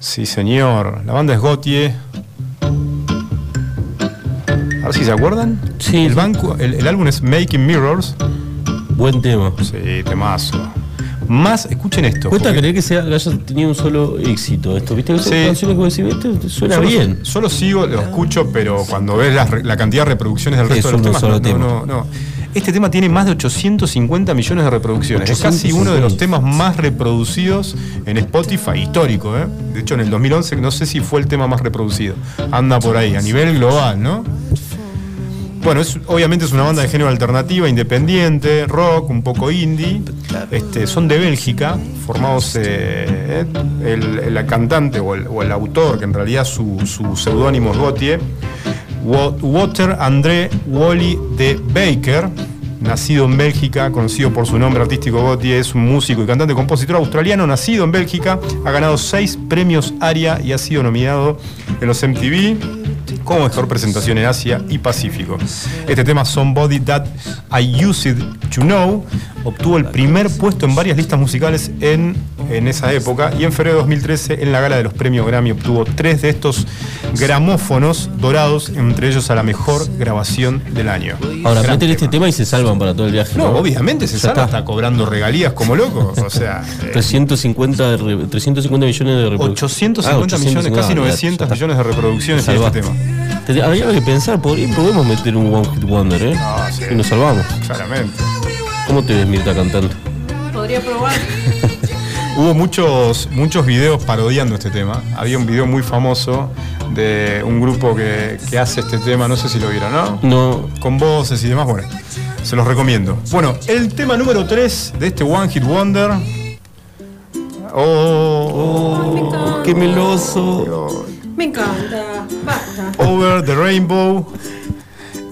Sí, señor. La banda es Gautier. A ver si se acuerdan. Sí. El, banco, el, el álbum es Making Mirrors. Buen tema. Sí, temazo. Más, escuchen esto. Cuesta porque- creer que sea, que haya tenido un solo éxito esto. ¿Viste? Sí. canciones que decís, "Este suena Solo- bien. Solo sigo, lo escucho, pero cuando ves la, la cantidad de reproducciones del Es resto de los temas, no, tema. no, no. Este tema tiene más de 850 millones de reproducciones. Es casi uno de los temas más reproducidos en Spotify, histórico. ¿eh? De hecho, en el 2011 no sé si fue el tema más reproducido. Anda por ahí, a nivel global, ¿no? Bueno, es, obviamente es una banda de género alternativa, independiente, rock, un poco indie. Este, son de Bélgica, formados eh, el, el cantante o el, o el autor, que en realidad su, su seudónimo es Gautier, Wa- Walter André Wally de Baker, nacido en Bélgica, conocido por su nombre artístico Gautier, es un músico y cantante compositor australiano, nacido en Bélgica, ha ganado seis premios ARIA y ha sido nominado en los MTV como mejor presentación en Asia y Pacífico. Este tema Somebody That I Used to Know obtuvo el primer puesto en varias listas musicales en, en esa época y en febrero de 2013 en la gala de los premios Grammy obtuvo tres de estos gramófonos dorados, entre ellos a la mejor grabación del año. Ahora, Gran meten este tema y se salvan para todo el viaje. No, No, obviamente se Ya salva, está. está cobrando regalías como loco. O <laughs> sea, eh, 350, de re- 350 millones de reproducciones. 850 millones, casi 900 millones de reproducciones tiene este tema. Habría que pensar, podemos meter un One Hit Wonder, ¿eh? Y nos salvamos. Claramente. ¿Cómo te ves, Mirta, cantando? Podría probar. <laughs> Hubo muchos, muchos videos parodiando este tema. Había un video muy famoso de un grupo que, que hace este tema, no sé si lo vieron, ¿no? No. Con voces y demás, bueno, se los recomiendo. Bueno, el tema número 3 de este One Hit Wonder. Oh, qué meloso. Me encanta. Basta. Over the Rainbow.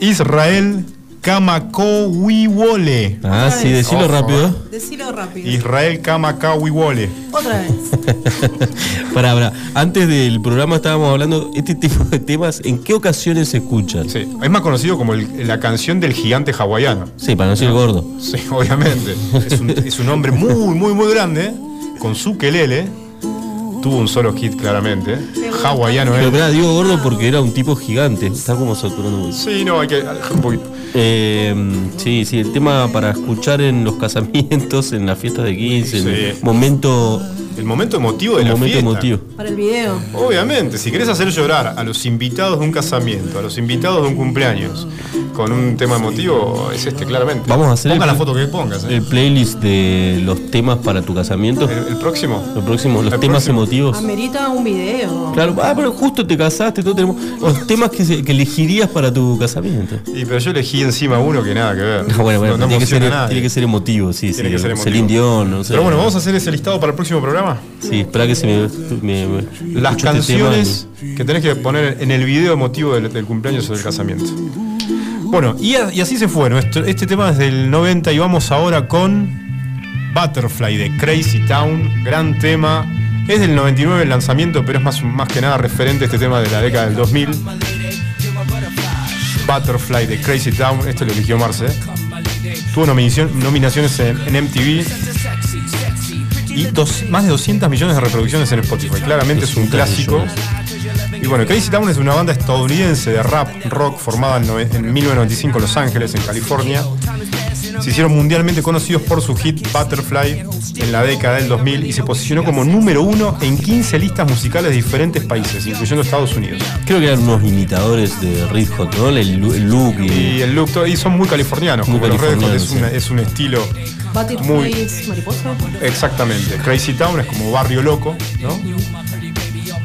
Israel Kamakawiwole. Ah, sí, decilo rápido. eh. Decilo rápido. Israel Kamakawiwole. Otra vez. <laughs> Para, para, antes del programa estábamos hablando este tipo de temas, ¿en qué ocasiones se escuchan? Sí, es más conocido como el- la canción del gigante hawaiano. Sí, para no ser gordo. Sí, obviamente. Es un, es un hombre muy, muy, muy grande, con su quelele. Tuvo un solo hit, claramente. Hawaiano, Pero ¿eh? espera, digo gordo porque era un tipo gigante. Está como saturando mucho. Sí, no, hay que. Un poquito. Eh, sí, sí, el tema para escuchar en los casamientos, en las fiestas de 15, en el Sí. momento. El momento emotivo de el la momento fiesta. emotivo. Para el video. Obviamente, si querés hacer llorar a los invitados de un casamiento, a los invitados de un cumpleaños, con un tema emotivo, es este, claramente. Vamos a hacer Ponga el- la foto que pongas. ¿eh? El playlist de los temas para tu casamiento. ¿El, el próximo? El próximo, los El temas próximo. emotivos. Amerita un video. Claro, ah, pero justo te casaste, todos tenemos los temas que, se- que elegirías para tu casamiento. Y pero yo elegí encima uno que nada que ver. No, bueno, bueno, No- no tiene, que ser, tiene que ser emotivo, sí, Tiene sí. que ser emotivo. Celine Dion, no sé. Pero bueno, vamos a hacer ese listado para el próximo programa. Sí, espera que se me. me- me- Las este canciones que tenés que poner en el video emotivo del, del cumpleaños o del casamiento. Bueno, y, a- y así se fue. Nuestro, este tema es del 90 y vamos ahora con Butterfly de Crazy Town. Gran tema. Es del 99 el lanzamiento, pero es más, más que nada referente a este tema de la década del 2000. Butterfly de Crazy Town. Este lo eligió Marce. Tuvo nominaciones en, en MTV y dos- más de 200 millones de reproducciones en Spotify. Claramente es un 200 clásico. Y bueno, Crazy Town es una banda estadounidense de rap rock formada en, en 1995 en Los Ángeles, en California. Se hicieron mundialmente conocidos por su hit Butterfly en la década del 2000 y se posicionó como número uno en 15 listas musicales de diferentes países, incluyendo Estados Unidos. Creo que eran unos imitadores de Red Hot, ¿no? El, look y. Y el look, y son muy californianos, Muy como los Red Hot, californianos, es, una- es un estilo Butterfly muy es mariposa. Exactamente. Crazy Town es como barrio loco, ¿no?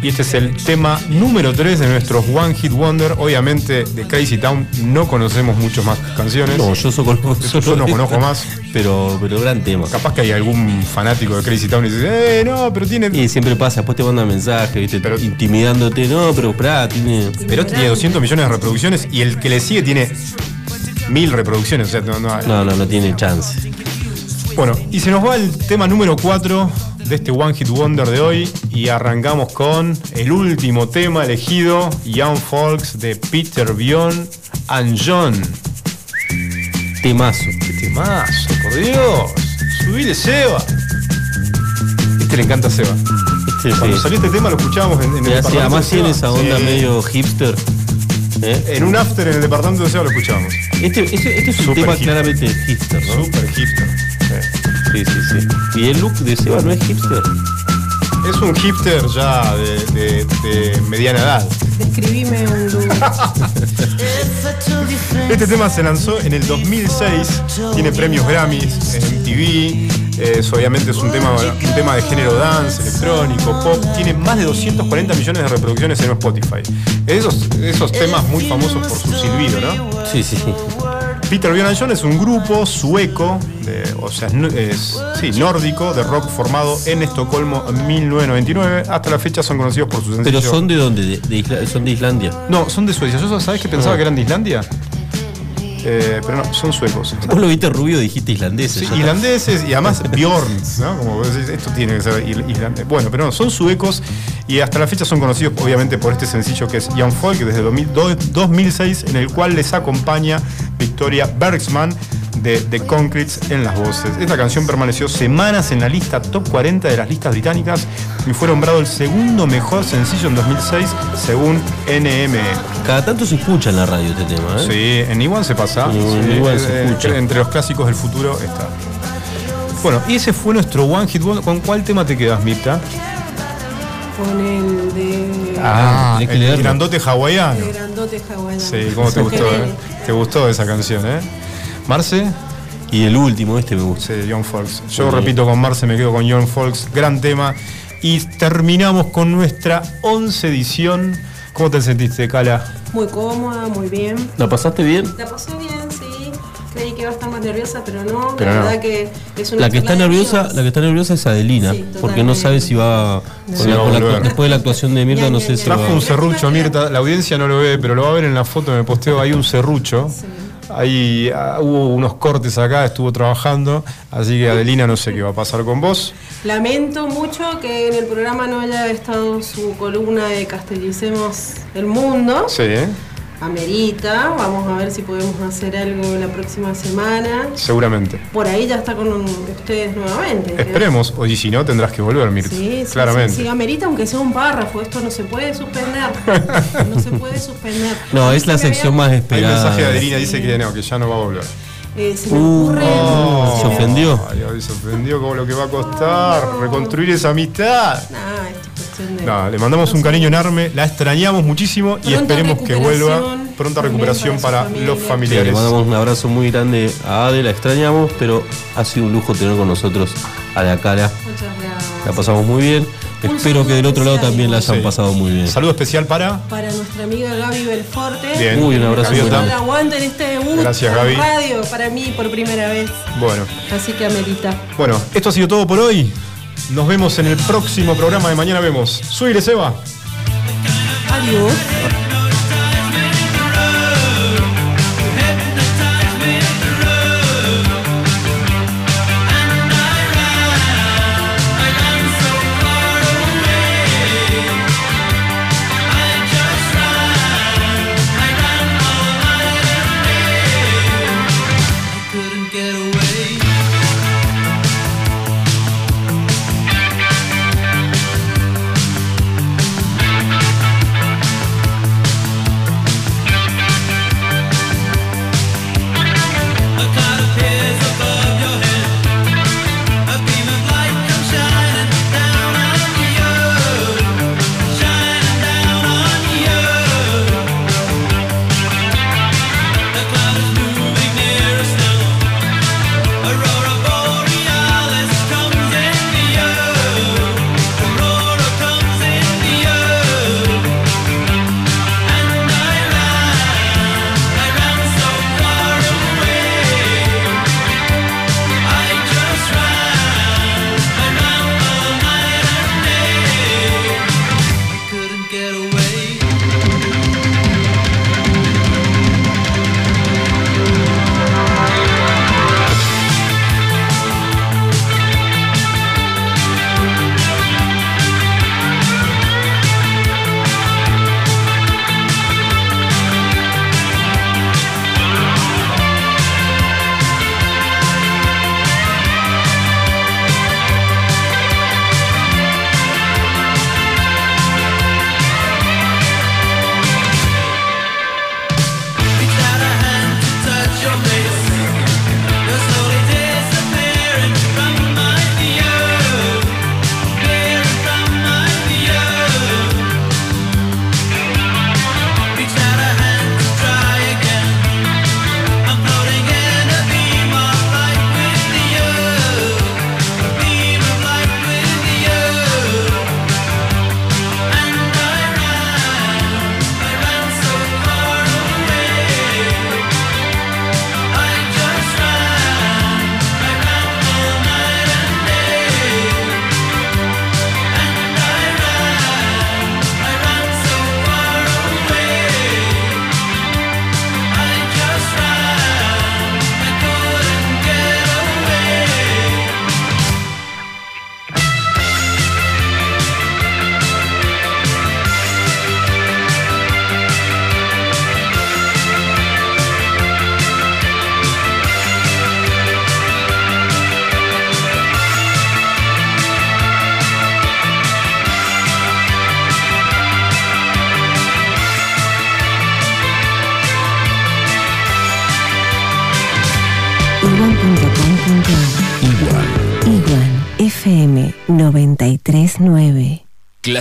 Y este es el tema número 3 de nuestros One Hit Wonder. Obviamente de Crazy Town no conocemos muchas más canciones. No, yo solo conozco, Yo solo no <laughs> conozco más. Pero, pero gran tema. Capaz que hay algún fanático de Crazy Town y dice, eh, no, pero tiene. Y siempre pasa, después te mandan mensajes, ¿viste? intimidándote, no, pero esperá, tiene. Pero tiene 200 millones de reproducciones y el que le sigue tiene mil reproducciones. O sea, no, no hay- No, no, no tiene chance. Bueno, y se nos va el tema número 4 de este One Hit Wonder de hoy y arrancamos con el último tema elegido, Young Folks de Peter Bion and John. Temazo. ¡Qué temazo, por Dios! ¡Subile, Seba! Este le encanta a Seba. Cuando sí. salió este tema lo escuchábamos en, el departamento además tiene esa onda Sí. medio hipster. ¿eh? En un after en el departamento de Seba lo escuchábamos. Este, este, este es un Super tema hipster. claramente hipster, ¿no? Super hipster. Sí. Sí, sí. ¿Y el look de Seba no es hipster? Es un hipster ya de, de- de mediana edad. Describime un dúo. <laughs> Este tema se lanzó en el 2006, tiene premios Grammys en MTV, es, obviamente es un tema, un tema de género dance, electrónico, pop, tiene más de 240 millones de reproducciones en Spotify. Esos, esos temas muy famosos por su silbido, ¿no? Sí, sí. Peter Björn John es un grupo sueco, de- o sea, es sí, nórdico, de rock formado en Estocolmo en 1999. Hasta la fecha son conocidos por su sencillo. Pero son de dónde? De, de Isla- son de Islandia. No, son de Suecia. ¿Yo sabes que pensaba Ah. que eran de Islandia? Eh, pero no, son suecos. Vos lo viste rubio, dijiste islandeses. Sí, islandeses y además <laughs> Bjorn, ¿no? Como vos decís, esto tiene que ser islandés. Bueno, pero no, son suecos y hasta la fecha son conocidos obviamente por este sencillo que es Young Folk desde 2000 do- 2006, en el cual les acompaña Victoria Bergsman de The Concretes en las voces. Esta canción permaneció semanas en la lista top 40 de las listas británicas y fue nombrado el segundo mejor sencillo en 2006 según NME. Cada tanto se escucha en la radio este tema, ¿eh? Sí, en Iwan se pasa. Sí, en Sí, Iwan se eh, escucha. Entre los clásicos del futuro está. Bueno, y ese fue nuestro One Hit Wonder. ¿Con cuál tema te quedas, Mirta? Con el de. Ah, el leerlo. grandote hawaiano. el grandote hawaiano. Sí, ¿cómo te gustó? <laughs> eh? Te gustó esa canción, ¿eh? Marce. Y el último, este me gusta. Sí, John Folks. Yo Sí. repito con Marce, me quedo con John Folks. Gran tema. Y terminamos con nuestra 11 edición. ¿Cómo te sentiste, Cala? Muy cómoda, muy bien. ¿La pasaste bien? La pasé bien, sí. Creí que iba a estar más nerviosa, pero no. Pero la no. verdad que es una La que está nerviosa, la que está nerviosa es Adelina, Sí, porque no sabe si va, Sí, va la- volver. después de la actuación de Mirta, no sé si va. Trajo un serrucho, Mirta. La audiencia no lo ve, pero lo va a ver en la foto que me posteo. Hay un serrucho. Ahí ah, hubo unos cortes acá, estuvo trabajando. Así que Adelina, no sé qué va a pasar con vos. Lamento mucho que en el programa no haya estado su columna de Castellicemos el Mundo. Sí, ¿eh? Amerita. Vamos a ver si podemos hacer algo la próxima semana. seguramente. Por ahí ya está con ustedes nuevamente. Esperemos, o si no, tendrás que volver, Mirta. Sí, sí, Claramente. sí, sí, amerita aunque sea un párrafo, esto no se puede suspender. <laughs> no se puede suspender. No, es la sección más esperada. mensaje de Adelina, dice que no, que ya no va a volver. Eh, se me Uh, ocurre. Oh, ¿Se ofendió? Ay, ay, se ofendió como lo que va a costar reconstruir esa amistad. Nah, esto es cuestión de. No, le mandamos un cariño enorme, la extrañamos muchísimo y Pronta esperemos que vuelva. Pronta recuperación para los Sí, le familiares. mandamos un abrazo muy grande a Ade, la extrañamos, pero ha sido un lujo tener con nosotros a la cara. Muchas gracias. La pasamos muy bien. Un Espero que del otro lado también la hayan Sí. pasado muy bien. Saludo especial para. Para nuestra amiga Gaby Belforte. Bien. Uy, un abrazo muy grande. aguanten este un Gracias, Gaby. radio para mí por primera vez. Bueno, Así que amerita. bueno, esto ha sido todo por hoy. Nos vemos en el próximo programa de Mañana Vemos. Soy Seba. Adiós.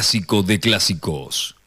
Clásico de clásicos.